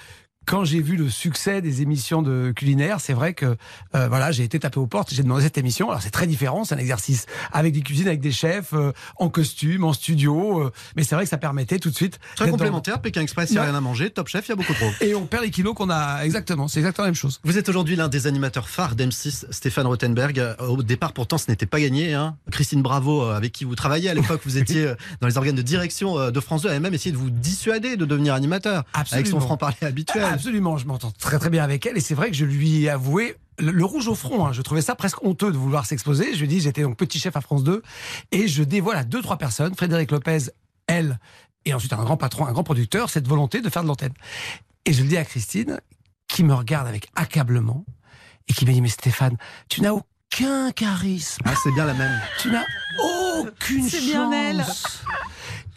quand j'ai vu le succès des émissions de culinaire, c'est vrai que euh, voilà, j'ai été tapé aux portes, j'ai demandé cette émission. Alors c'est très différent, c'est un exercice avec des cuisines, avec des chefs, euh, en costume, en studio, euh, mais c'est vrai que ça permettait tout de suite. Très d'être dans- complémentaire, Pékin Express, il n'y a Ouais. rien à manger, Top Chef, il y a beaucoup trop. Et on perd les kilos qu'on a exactement. C'est exactement la même chose. Vous êtes aujourd'hui l'un des animateurs phares d'M6, Stéphane Rothenberg. Euh, Au départ, pourtant, ce n'était pas gagné. Hein. Christine Bravo, euh, avec qui vous travaillez à l'époque, vous étiez euh, dans les organes de direction de France 2, avait même essayé de vous dissuader de devenir animateur. Avec son Absolument. franc-parler habituel. Absolument, je m'entends très très bien avec elle et c'est vrai que je lui ai avoué le, le rouge au front. hein. Je trouvais ça presque honteux de vouloir s'exposer. Je lui ai dit j'étais donc petit chef à France 2 et je dévoile à deux trois personnes, Frédéric Lopez, elle et ensuite un grand patron, un grand producteur, cette volonté de faire de l'antenne. Et je le dis à Christine qui me regarde avec accablement et qui me dit mais Stéphane, tu n'as aucun charisme. Ah, c'est bien la même. Tu n'as aucune C'est bien elle.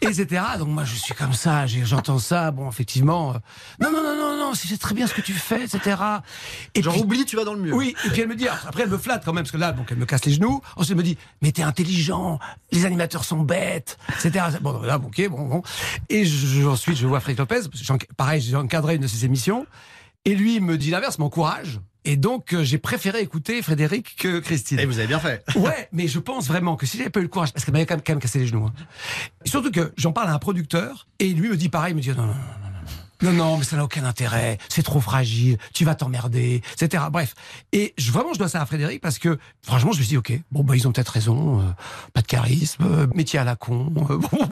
Etc. Donc moi je suis comme ça, j'entends ça, bon effectivement, euh, non non non non non, c'est très bien ce que tu fais, etc. Et Genre, puis- oublie, tu vas dans le mur. oui, et puis elle me dit, après elle me flatte quand même, parce que là, donc elle me casse les genoux. Ensuite elle me dit, mais t'es intelligent, les animateurs sont bêtes, etc. Bon, là, bon, ok, bon, bon. Et je- ensuite je vois Frédéric Lopez, parce que j'en- pareil, j'ai encadré une de ses émissions, et lui il me dit l'inverse, m'encourage. Et donc euh, j'ai préféré écouter Frédéric que Christine. Et vous avez bien fait. Ouais, mais je pense vraiment que si j'avais pas eu le courage, parce qu'elle m'avait quand même, quand même cassé les genoux. hein. Surtout que j'en parle à un producteur et lui me dit pareil, il me dit non, non, non, non, non. Mais ça n'a aucun intérêt. C'est trop fragile. Tu vas t'emmerder, etc. Bref. Et je, vraiment, je dois ça à Frédéric parce que, franchement, je me suis dit, OK, bon, bah, ils ont peut-être raison. euh, pas de charisme, euh, métier à la con. euh, bon,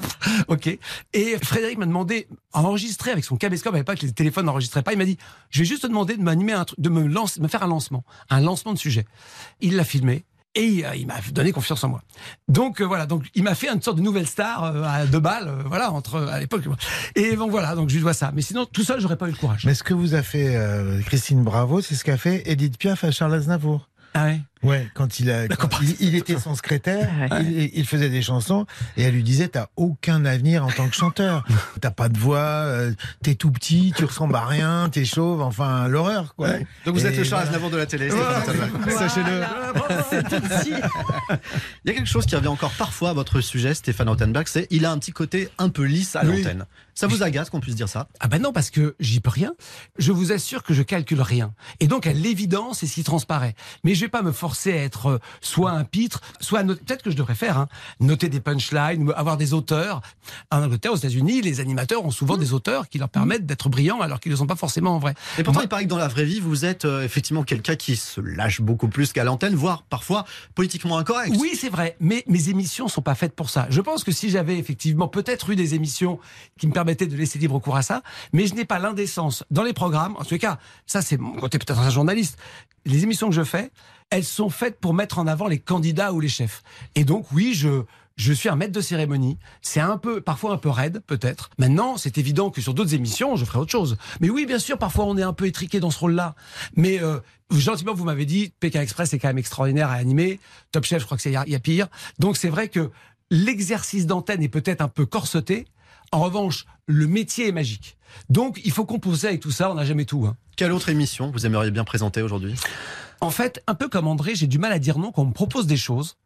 OK. Et Frédéric m'a demandé à enregistrer avec son caméscope. À l'époque, les téléphones n'enregistraient pas. Il m'a dit, je vais juste te demander de m'animer un truc, de me me faire un lancement. Un lancement de sujet. Il l'a filmé. Et euh, il m'a donné confiance en moi. Donc euh, voilà, donc il m'a fait une sorte de nouvelle star euh, à deux balles, euh, voilà, entre à l'époque. Et bon voilà, donc je lui dois ça. Mais sinon, tout seul, j'aurais pas eu le courage. Mais ce que vous a fait Christine Bravo, c'est ce qu'a fait Edith Piaf à Charles Aznavour. Ah ouais. Ouais, quand il a, quand il, il était son secrétaire, il, il faisait des chansons et elle lui disait t'as aucun avenir en tant que chanteur. T'as pas de voix, euh, t'es tout petit, tu ressembles à rien, t'es chauve, enfin l'horreur quoi. Donc vous êtes le Charles voilà. Aznavour de la télé. Sachez-le. Il y a quelque chose qui revient encore parfois à votre sujet, Stéphane Rothenberg, c'est il a un petit côté un peu lisse à Oui. l'antenne. Ça vous agace qu'on puisse dire ça? Ah ben non, parce que j'y peux rien. Je vous assure que je calcule rien. Et donc, à l'évidence, c'est ce qui transparaît. Mais je vais pas me forcer à être euh, soit un pitre, soit peut-être que je devrais faire, hein, noter des punchlines, avoir des auteurs. En Angleterre, aux États-Unis, les animateurs ont souvent des auteurs qui leur permettent d'être brillants alors qu'ils ne sont pas forcément en vrai. Et pourtant, Moi- il paraît que dans la vraie vie, vous êtes euh, effectivement quelqu'un qui se lâche beaucoup plus qu'à l'antenne, voire parfois politiquement incorrect. Oui, c'est vrai, mais mes émissions sont pas faites pour ça. Je pense que si j'avais effectivement peut-être eu des émissions qui me permettaient de laisser libre cours à ça, mais je n'ai pas l'indécence dans les programmes. En tout cas, ça c'est mon côté peut-être un journaliste. Les émissions que je fais, elles sont faites pour mettre en avant les candidats ou les chefs. Et donc oui, je je suis un maître de cérémonie. C'est un peu, parfois un peu raide, peut-être. Maintenant, c'est évident que sur d'autres émissions, je ferai autre chose. Mais oui, bien sûr, parfois on est un peu étriqué dans ce rôle-là. Mais euh, gentiment, vous m'avez dit, Pékin Express est quand même extraordinaire à animer. Top Chef, je crois que c'est y a pire. Donc c'est vrai que l'exercice d'antenne est peut-être un peu corseté. En revanche, le métier est magique. Donc il faut composer avec tout ça. On n'a jamais tout. hein. Quelle autre émission vous aimeriez bien présenter aujourd'hui? En fait, un peu comme André, j'ai du mal à dire non quand on me propose des choses.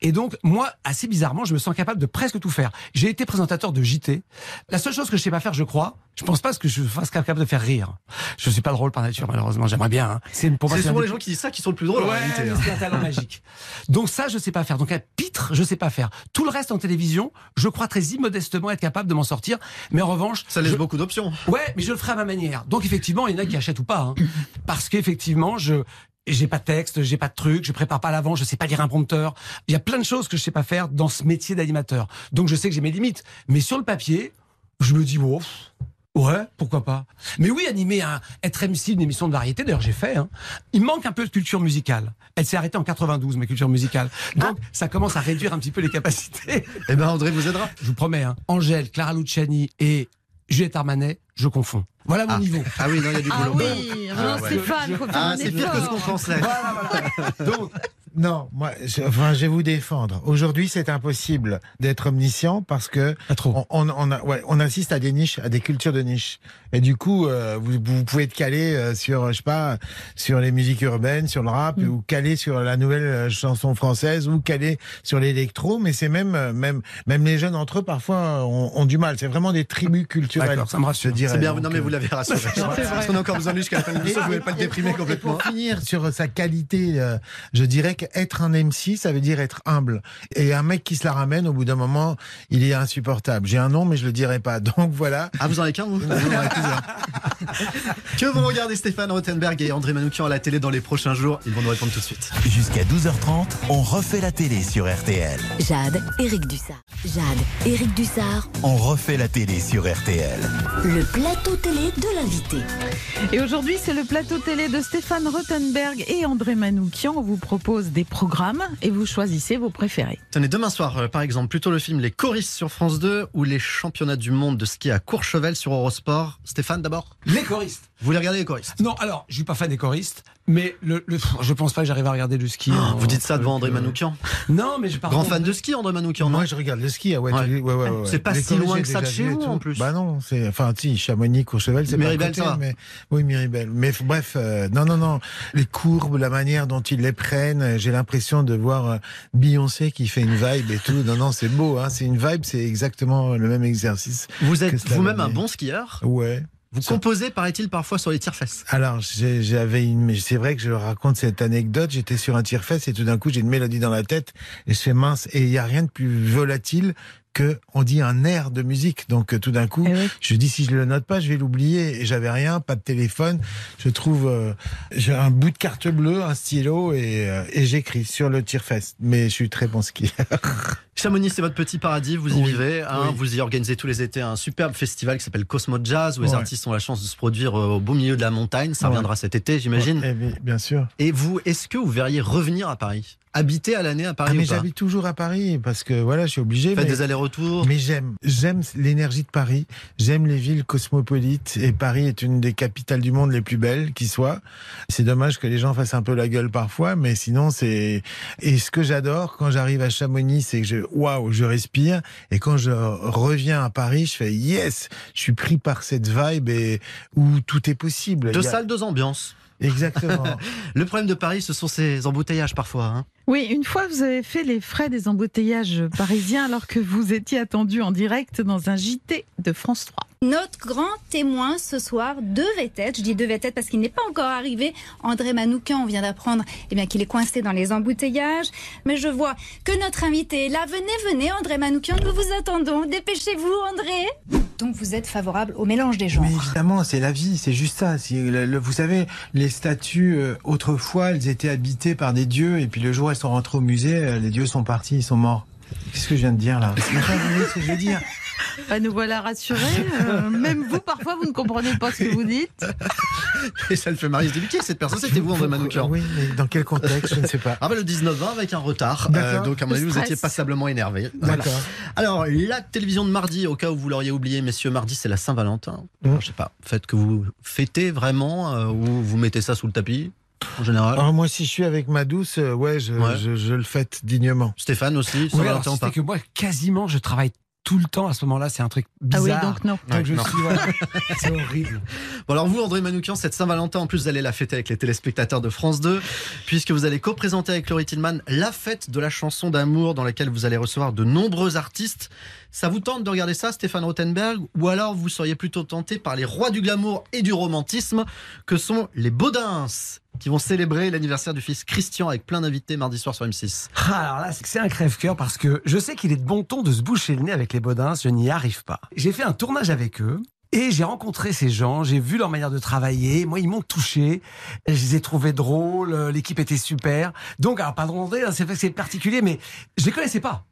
Et donc, moi, assez bizarrement, je me sens capable de presque tout faire. J'ai été présentateur de JT. La seule chose que je sais pas faire, je crois, je pense pas que je fasse capable de faire rire. Je suis pas drôle par nature, malheureusement. J'aimerais bien. hein. C'est pour moi, C'est souvent les gens qui disent ça qui sont le plus drôles Ouais, hein. c'est un talent magique. Donc ça, je sais pas faire. Donc un pitre, je sais pas faire. Tout le reste en télévision, je crois très immodestement être capable de m'en sortir. Mais en revanche, Ça laisse je- beaucoup d'options. Ouais, mais je le ferai à ma manière. Donc effectivement, il y en a qui achètent ou pas, hein. parce qu'effectivement, je j'ai pas de texte, j'ai pas de truc, je prépare pas à l'avant, je sais pas lire un prompteur. Il y a plein de choses que je sais pas faire dans ce métier d'animateur. Donc je sais que j'ai mes limites. Mais sur le papier, je me dis bon. pff, Ouais, pourquoi pas. Mais oui, animer un, être MC d'une émission de variété, d'ailleurs j'ai fait. Hein. Il manque un peu de culture musicale. Elle s'est arrêtée en 92, ma culture musicale. Donc ça commence à réduire un petit peu les capacités. Eh ben André vous aidera. Je vous promets, hein, Angèle, Clara Luciani et Juliette Armanet, je confonds. Voilà mon Ah. niveau. Ah oui, non, il y a du Ah boulot. oui, Ah, ouais. Stéphane, faut faire Ah, un c'est pire que ce qu'on pensait. Voilà, voilà. Donc, Non, moi, je, enfin, je vais vous défendre. Aujourd'hui, c'est impossible d'être omniscient parce que on, on, on a- ouais, on assiste à des niches, à des cultures de niche. Et du coup, euh, vous, vous pouvez être calé euh, sur, je sais pas, sur les musiques urbaines, sur le rap, ou calé sur la nouvelle euh, chanson française, ou calé sur l'électro. Mais c'est même, euh, même, même les jeunes entre eux parfois euh, ont, ont du mal. C'est vraiment des tribus culturelles. Ça me rassure. C'est bien, Donc, non mais euh, vous l'avez rassuré. Parce qu'on a encore besoin de lui jusqu'à la fin de l'émission, vous ne pouvez pas le déprimer complètement. Pour finir sur sa qualité, euh, je dirais qu'être un MC, ça veut dire être humble. Et un mec qui se la ramène, au bout d'un moment, il est insupportable. J'ai un nom, mais je le dirai pas. Donc voilà. Ah, vous en avez qu'un, vous Vous en avez plusieurs. Que vont regarder Stéphane Rothenberg et André Manoukian à la télé dans les prochains jours Ils vont nous répondre tout de suite. Jusqu'à 12h30, on refait la télé sur RTL. Jade, Eric Dussard. Jade, Eric Dussard, On refait la télé sur RTL. le plateau télé de l'invité. Et aujourd'hui, c'est le plateau télé de Stéphane Rothenberg et André Manoukian. On vous propose des programmes et vous choisissez vos préférés. Tenez, demain soir, euh, par exemple, plutôt le film Les choristes sur France 2 ou les championnats du monde de ski à Courchevel sur Eurosport. Stéphane, d'abord Les choristes. Vous voulez regarder les choristes? Non, alors, je suis pas fan des choristes, mais le, le- je pense pas que j'arrive à regarder du ski. Oh, en- Vous dites ça devant André Manoukian Non, mais je Grand fan de ski, André Manoukian, non Moi, je regarde le ski. Ah ouais, Ouais. ouais, ouais, ouais, ouais. C'est pas si loin que ça de chez vous, en plus. Bah non, c'est enfin si Chamonix, Courchevel, c'est pas à côté, ça mais oui, Miribel. Mais bref, euh, non, non, non. Les courbes, la manière dont ils les prennent, euh, j'ai l'impression de voir euh, Beyoncé qui fait une vibe et tout. Non, non, c'est beau. Hein. C'est une vibe, c'est exactement le même exercice. Vous êtes vous-même un bon skieur? Ouais. Vous composez, paraît-il, parfois sur les tire-fesses. Alors, j'avais une, mais c'est vrai que je raconte cette anecdote. J'étais sur un tire-fesse et tout d'un coup, j'ai une mélodie dans la tête et je fais mince. Et il y a rien de plus volatile que on dit un air de musique. Donc euh, tout d'un coup, Eh oui. je dis si je le note pas, je vais l'oublier. Et j'avais rien, pas de téléphone. Je trouve, euh, j'ai un bout de carte bleue, un stylo et, euh, et j'écris sur le tire-fesse. Mais je suis très bon skieur. Chamonix, c'est votre petit paradis, vous y Oui, vivez. hein, oui. Vous y organisez tous les étés un superbe festival qui s'appelle Cosmo Jazz, où les Ouais. artistes ont la chance de se produire au beau milieu de la montagne. Ça Ouais. reviendra cet été, j'imagine. Eh bien sûr. Et vous, est-ce que vous verriez revenir à Paris? Habiter à l'année à Ah, Paris mais ou pas? j'habite toujours à Paris parce que voilà, je suis obligé. Faites mais- des allers-retours Mais j'aime, j'aime l'énergie de Paris. J'aime les villes cosmopolites et Paris est une des capitales du monde les plus belles qui soit. C'est dommage que les gens fassent un peu la gueule parfois, mais sinon c'est. Et ce que j'adore quand j'arrive à Chamonix, c'est que je, waouh, je respire. Et quand je reviens à Paris, je fais yes, je suis pris par cette vibe et où tout est possible. Deux a- salles, deux ambiances. Exactement. Le problème de Paris, ce sont ces embouteillages parfois. hein. Oui, une fois, vous avez fait les frais des embouteillages parisiens alors que vous étiez attendu en direct dans un JT de France 3. Notre grand témoin ce soir devait être, je dis devait être parce qu'il n'est pas encore arrivé, André Manoukian. On vient d'apprendre eh bien, qu'il est coincé dans les embouteillages. Mais je vois que notre invité est là. Venez, venez, André Manoukian, nous vous attendons. Dépêchez-vous, André. Donc vous êtes favorable au mélange des genres. Mais évidemment, c'est la vie, c'est juste ça. C'est le- le- vous savez, les statues, euh, autrefois, elles étaient habitées par des dieux, et puis le jour elles sont rentrées au musée, euh, les dieux sont partis, ils sont morts. Qu'est-ce que je viens de dire là Mais enfin, vous voyez ce que je veux dire Bah, nous voilà rassurés. Euh, même vous, parfois, vous ne comprenez pas ce que vous dites. Et ça le fait marrer. Je dis, mais qui est cette personne C'était vous, André Manoukian Oui, mais dans quel contexte Je ne sais pas. Ah bah le 19-20 avec un retard. D'accord. donc à mon avis, vous étiez passablement énervé. Voilà. D'accord. Alors, la télévision de mardi, au cas où vous l'auriez oublié, messieurs, mardi, c'est la Saint-Valentin. Mm. Alors, Je sais pas, faites que vous fêtez vraiment euh, ou vous mettez ça sous le tapis, en général. Alors moi, si je suis avec ma douce, euh, ouais, je, Ouais. je, je le fête dignement. Stéphane aussi, Oui, Saint-Valentin alors, c'était que moi, quasiment, je travaille tout le temps à ce moment-là. C'est un truc Ah bizarre. oui, donc non. Donc Ouais, je non. suis, voilà. c'est horrible. Bon alors vous, André Manoukian, cette Saint-Valentin, en plus vous allez la fêter avec les téléspectateurs de France 2, puisque vous allez co-présenter avec Laurie Tillman la fête de la chanson d'amour dans laquelle vous allez recevoir de nombreux artistes. Ça vous tente de regarder ça, Stéphane Rothenberg? Ou alors vous seriez plutôt tenté par les rois du glamour et du romantisme, que sont les Baudins, qui vont célébrer l'anniversaire du fils Christian avec plein d'invités mardi soir sur M6 Ah, Alors là, c'est un crève-cœur parce que je sais qu'il est de bon ton de se boucher le nez avec les Baudins, je n'y arrive pas. J'ai fait un tournage avec eux. Et j'ai rencontré ces gens, j'ai vu leur manière de travailler. Moi, ils m'ont touché. Je les ai trouvés drôles. euh, L'équipe était super. Donc, alors, André, hein, c'est c'est particulier, mais je les connaissais pas.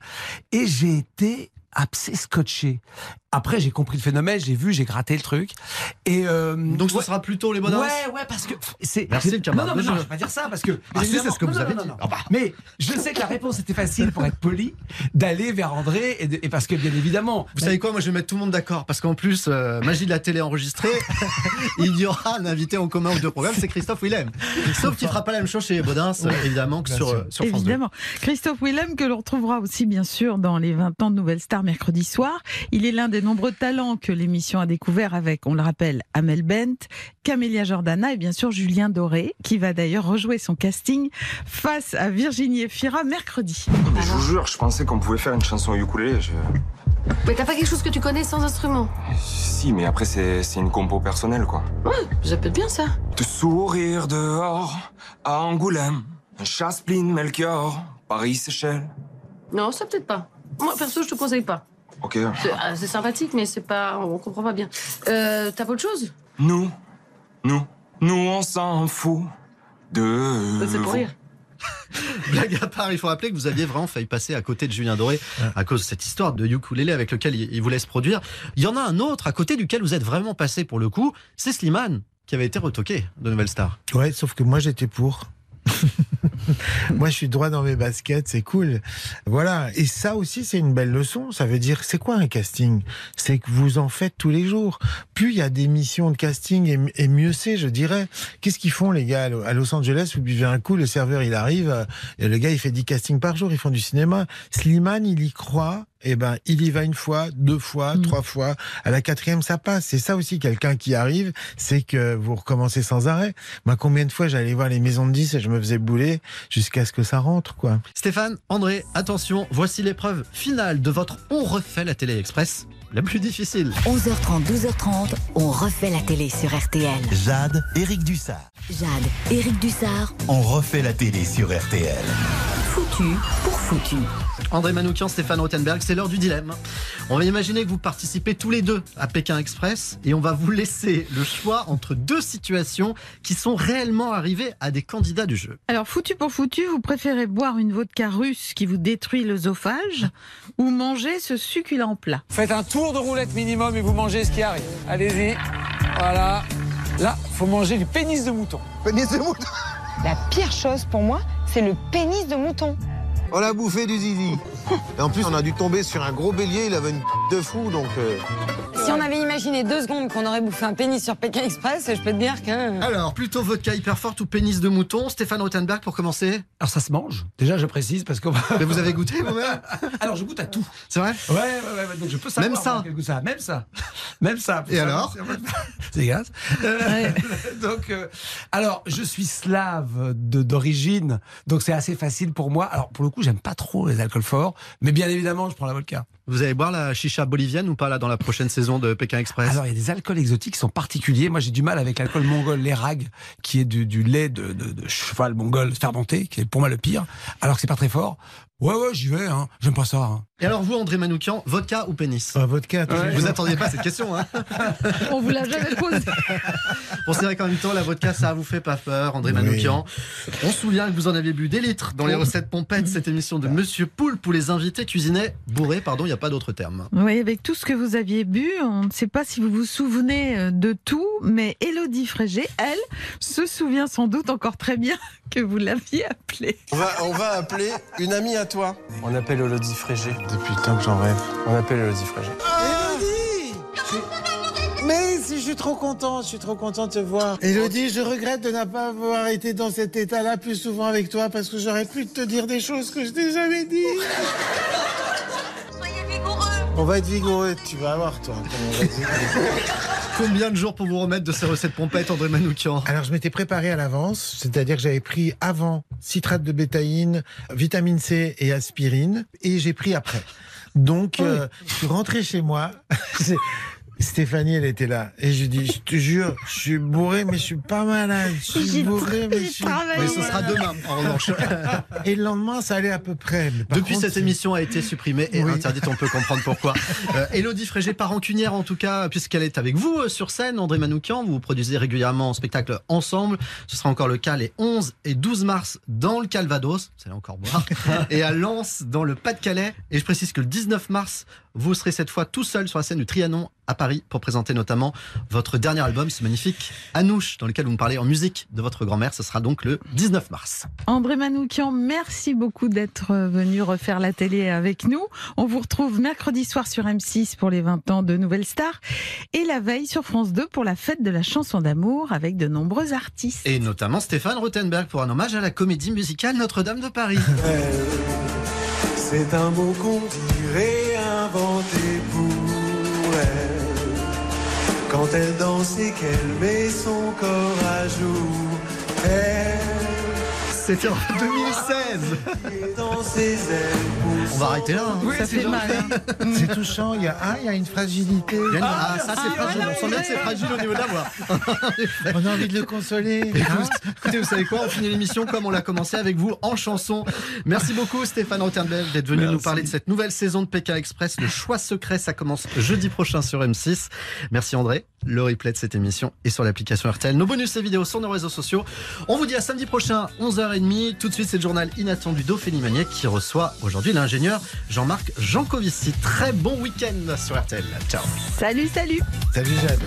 Et j'ai été assez scotché. Après, j'ai compris le phénomène, j'ai vu, j'ai gratté le truc. Et euh, Donc ce ouais. sera plutôt les bonnes Ouais, ouais, parce que c'est. Merci, le Non, camarade. non, mais Mais non, je- vais pas dire ça parce que. Ah, si, c'est ce que non, vous non, avez non, dit. non. Ah bah. Mais je sais que la réponse était facile pour être poli, d'aller vers André et, de- et parce que bien évidemment. Vous savez quoi, moi je vais mettre tout le monde d'accord parce qu'en plus, euh, magie de la télé enregistrée, il y aura un invité en commun aux deux programmes, c'est Christophe Willem. Sauf qu'il fera pas la même chose chez Baudins, euh, évidemment, que bien sur, sûr. euh, sur France 2. Évidemment. Christophe Willem, que l'on retrouvera aussi, bien sûr, dans les 20 ans de Nouvelle Star mercredi soir. Il est l'un des nombreux talents que l'émission a découvert avec, on le rappelle, Amel Bent, Camélia Jordana et bien sûr Julien Doré, qui va d'ailleurs rejouer son casting face à Virginie Efira mercredi. Mais je vous jure, je pensais qu'on pouvait faire une chanson ukulélé. Je... Mais t'as pas quelque chose que tu connais sans instrument Si, mais après, c'est c'est une compo personnelle, quoi. Ouais, ça peut être bien ça. De sourire dehors, à Angoulême, un chasse-pline Melchior, Paris-Séchelles. Non, ça peut-être pas. Moi, perso, je te conseille pas. Ok. C'est ah, c'est sympathique, mais c'est pas. On comprend pas bien. Euh, t'as pas autre chose? Nous, nous, nous, on s'en fout de. Ça, C'est pour rire. Blague à part, il faut rappeler que vous aviez vraiment failli passer à côté de Julien Doré à cause de cette histoire de ukulélé avec lequel il il vous laisse produire. Il y en a un autre à côté duquel vous êtes vraiment passé pour le coup, c'est Slimane qui avait été retoqué de Nouvelle Star. Ouais, sauf que moi j'étais pour. moi je suis droit dans mes baskets, c'est cool. Voilà. Et ça aussi c'est une belle leçon. Ça veut dire, c'est quoi un casting? C'est que vous en faites tous les jours. Plus il y a des missions de casting et, mieux c'est, je dirais. Qu'est-ce qu'ils font les gars? À Los Angeles Vous buvez un coup, le serveur il arrive, euh, et le gars il fait 10 castings par jour, ils font du cinéma. Slimane il y croit. Eh ben, il y va une fois, deux fois, trois fois. À la quatrième, ça passe. C'est ça aussi, quelqu'un qui arrive, c'est que vous recommencez sans arrêt. Moi, combien de fois j'allais voir les maisons de 10 et je me faisais bouler jusqu'à ce que ça rentre, quoi. Stéphane, André, attention, voici l'épreuve finale de votre On refait la télé express, la plus difficile. 11h30, 12h30, on refait la télé sur RTL. Jade, Eric Dussard. Jade, Éric Dussard, On refait la télé sur RTL. foutu pour foutu. André Manoukian, Stéphane Rothenberg, c'est l'heure du dilemme. On va imaginer que vous participez tous les deux à Pékin Express et on va vous laisser le choix entre deux situations qui sont réellement arrivées à des candidats du jeu. Alors, foutu pour foutu, vous préférez boire une vodka russe qui vous détruit l'œsophage ou manger ce succulent plat Faites un tour de roulette minimum et vous mangez ce qui arrive. Allez-y. Voilà. Là, faut manger du pénis de mouton. Pénis de mouton La pire chose pour moi, c'est le pénis de mouton. On a bouffé du zizi. Et en plus, on a dû tomber sur un gros bélier, il avait une de fou, donc... euh, Si on avait imaginé deux secondes qu'on aurait bouffé un pénis sur Pékin Express, je peux te dire que... Alors, plutôt vodka hyper forte ou pénis de mouton Stéphane Rothenberg pour commencer Alors ça se mange. Déjà, je précise parce que. Mais vous avez goûté vous-même? Alors je goûte à tout. C'est vrai? Ouais, ouais, ouais, donc je peux savoir. Même ça moi, quel goût ça a. Même ça. Même ça. Et alors? C'est dégueulasse. Euh, donc, euh, alors, je suis slave d'origine, donc c'est assez facile pour moi. Alors, pour le coup, j'aime pas trop les alcools forts, mais bien évidemment, je prends la vodka. Vous allez boire la chicha bolivienne ou pas là dans la prochaine saison de Pékin Express Alors, il y a des alcools exotiques qui sont particuliers. Moi, j'ai du mal avec l'alcool mongol, l'érag, qui est du, du lait de, de- de cheval mongol fermenté, qui est pour moi le pire, alors que c'est pas très fort. Ouais, ouais, j'y vais, hein. J'aime pas ça. hein. Et alors vous, André Manoukian, vodka ou pénis Ah, vodka. Ouais. Vous attendiez pas cette question, hein On vous l'a jamais posé. Bon, c'est vrai qu'en même temps, la vodka, ça vous fait pas peur, André Oui. Manoukian. On se souvient que vous en avez bu des litres dans les recettes pompettes, cette émission de Monsieur Poulpe où les invités cuisinaient bourrés, pardon, il n'y a pas d'autre terme. Oui, avec tout ce que vous aviez bu, on ne sait pas si vous vous souvenez euh, de tout, mais Élodie Frégé, elle, se souvient sans doute encore très bien que vous l'aviez appelée. On va, on va appeler une amie à toi. On appelle Elodie Frégé. Depuis le temps que j'en rêve. On appelle Elodie Frégé. Mais si je suis trop content, je suis trop content de te voir. Elodie, je regrette de ne pas avoir été dans cet état-là plus souvent avec toi parce que j'aurais pu te dire des choses que je t'ai jamais dit. On va être vigoureux, tu vas voir toi. vigoureux. Combien de jours pour vous remettre de ces recettes pompettes, André Manoukian? Alors je m'étais préparé à l'avance, c'est-à-dire que j'avais pris avant citrate de bétaïne, vitamine C et aspirine, et j'ai pris après. Donc euh, je suis rentré chez moi. Stéphanie, elle était là. Et je lui dis, je te jure, je suis bourré, mais je suis pas malade. Je suis bourré, mais je suis. Mais ce sera demain, en revanche. Et le lendemain, ça allait à peu près. Depuis, contre, cette émission a été supprimée et Oui. interdite, on peut comprendre pourquoi. Euh, Élodie Frégé, pas rancunière en tout cas, puisqu'elle est avec vous euh, sur scène, André Manoukian. Vous produisez régulièrement en spectacle ensemble. Ce sera encore le cas les 11 et 12 mars dans le Calvados, vous allez encore boire, et à Lens dans le Pas-de-Calais. Et je précise que le 19 mars, vous serez cette fois tout seul sur la scène du Trianon à Paris pour présenter notamment votre dernier album, ce magnifique Anouche, dans lequel vous me parlez en musique de votre grand-mère. Ce sera donc le 19 mars. André Manoukian, merci beaucoup d'être venu refaire la télé avec nous. On vous retrouve mercredi soir sur M6 pour les 20 ans de Nouvelle Star et la veille sur France 2 pour la fête de la chanson d'amour avec de nombreux artistes. Et notamment Stéphane Rothenberg pour un hommage à la comédie musicale Notre-Dame de Paris. C'est un mot qu'on dirait inventé Quand elle danse et qu'elle met son corps à jour, C'était en 2016. est dans ses ailes. On va arrêter là. hein. Ça fait mal. hein. C'est touchant. Il y a, ah, il y a une fragilité. A une- Ah, ça c'est fragile. On sent bien que c'est fragile au niveau de la voix. On a envie de le consoler. hein. Écoutez, vous savez quoi On finit l'émission comme on l'a commencé avec vous en chanson. Merci beaucoup Stéphane Rothenberg d'être venu nous parler de cette nouvelle saison de Pékin Express. Le choix secret, ça commence jeudi prochain sur M6. Merci André. Le replay de cette émission est sur l'application RTL. Nos bonus et vidéos sur nos réseaux sociaux. On vous dit à samedi prochain, 11h30. Tout de suite, c'est le journal inattendu d'Ophélie Maniac qui reçoit aujourd'hui l'ingénieur Jean-Marc Jancovici. Très bon week-end sur RTL. Ciao. Salut, salut Salut Jade.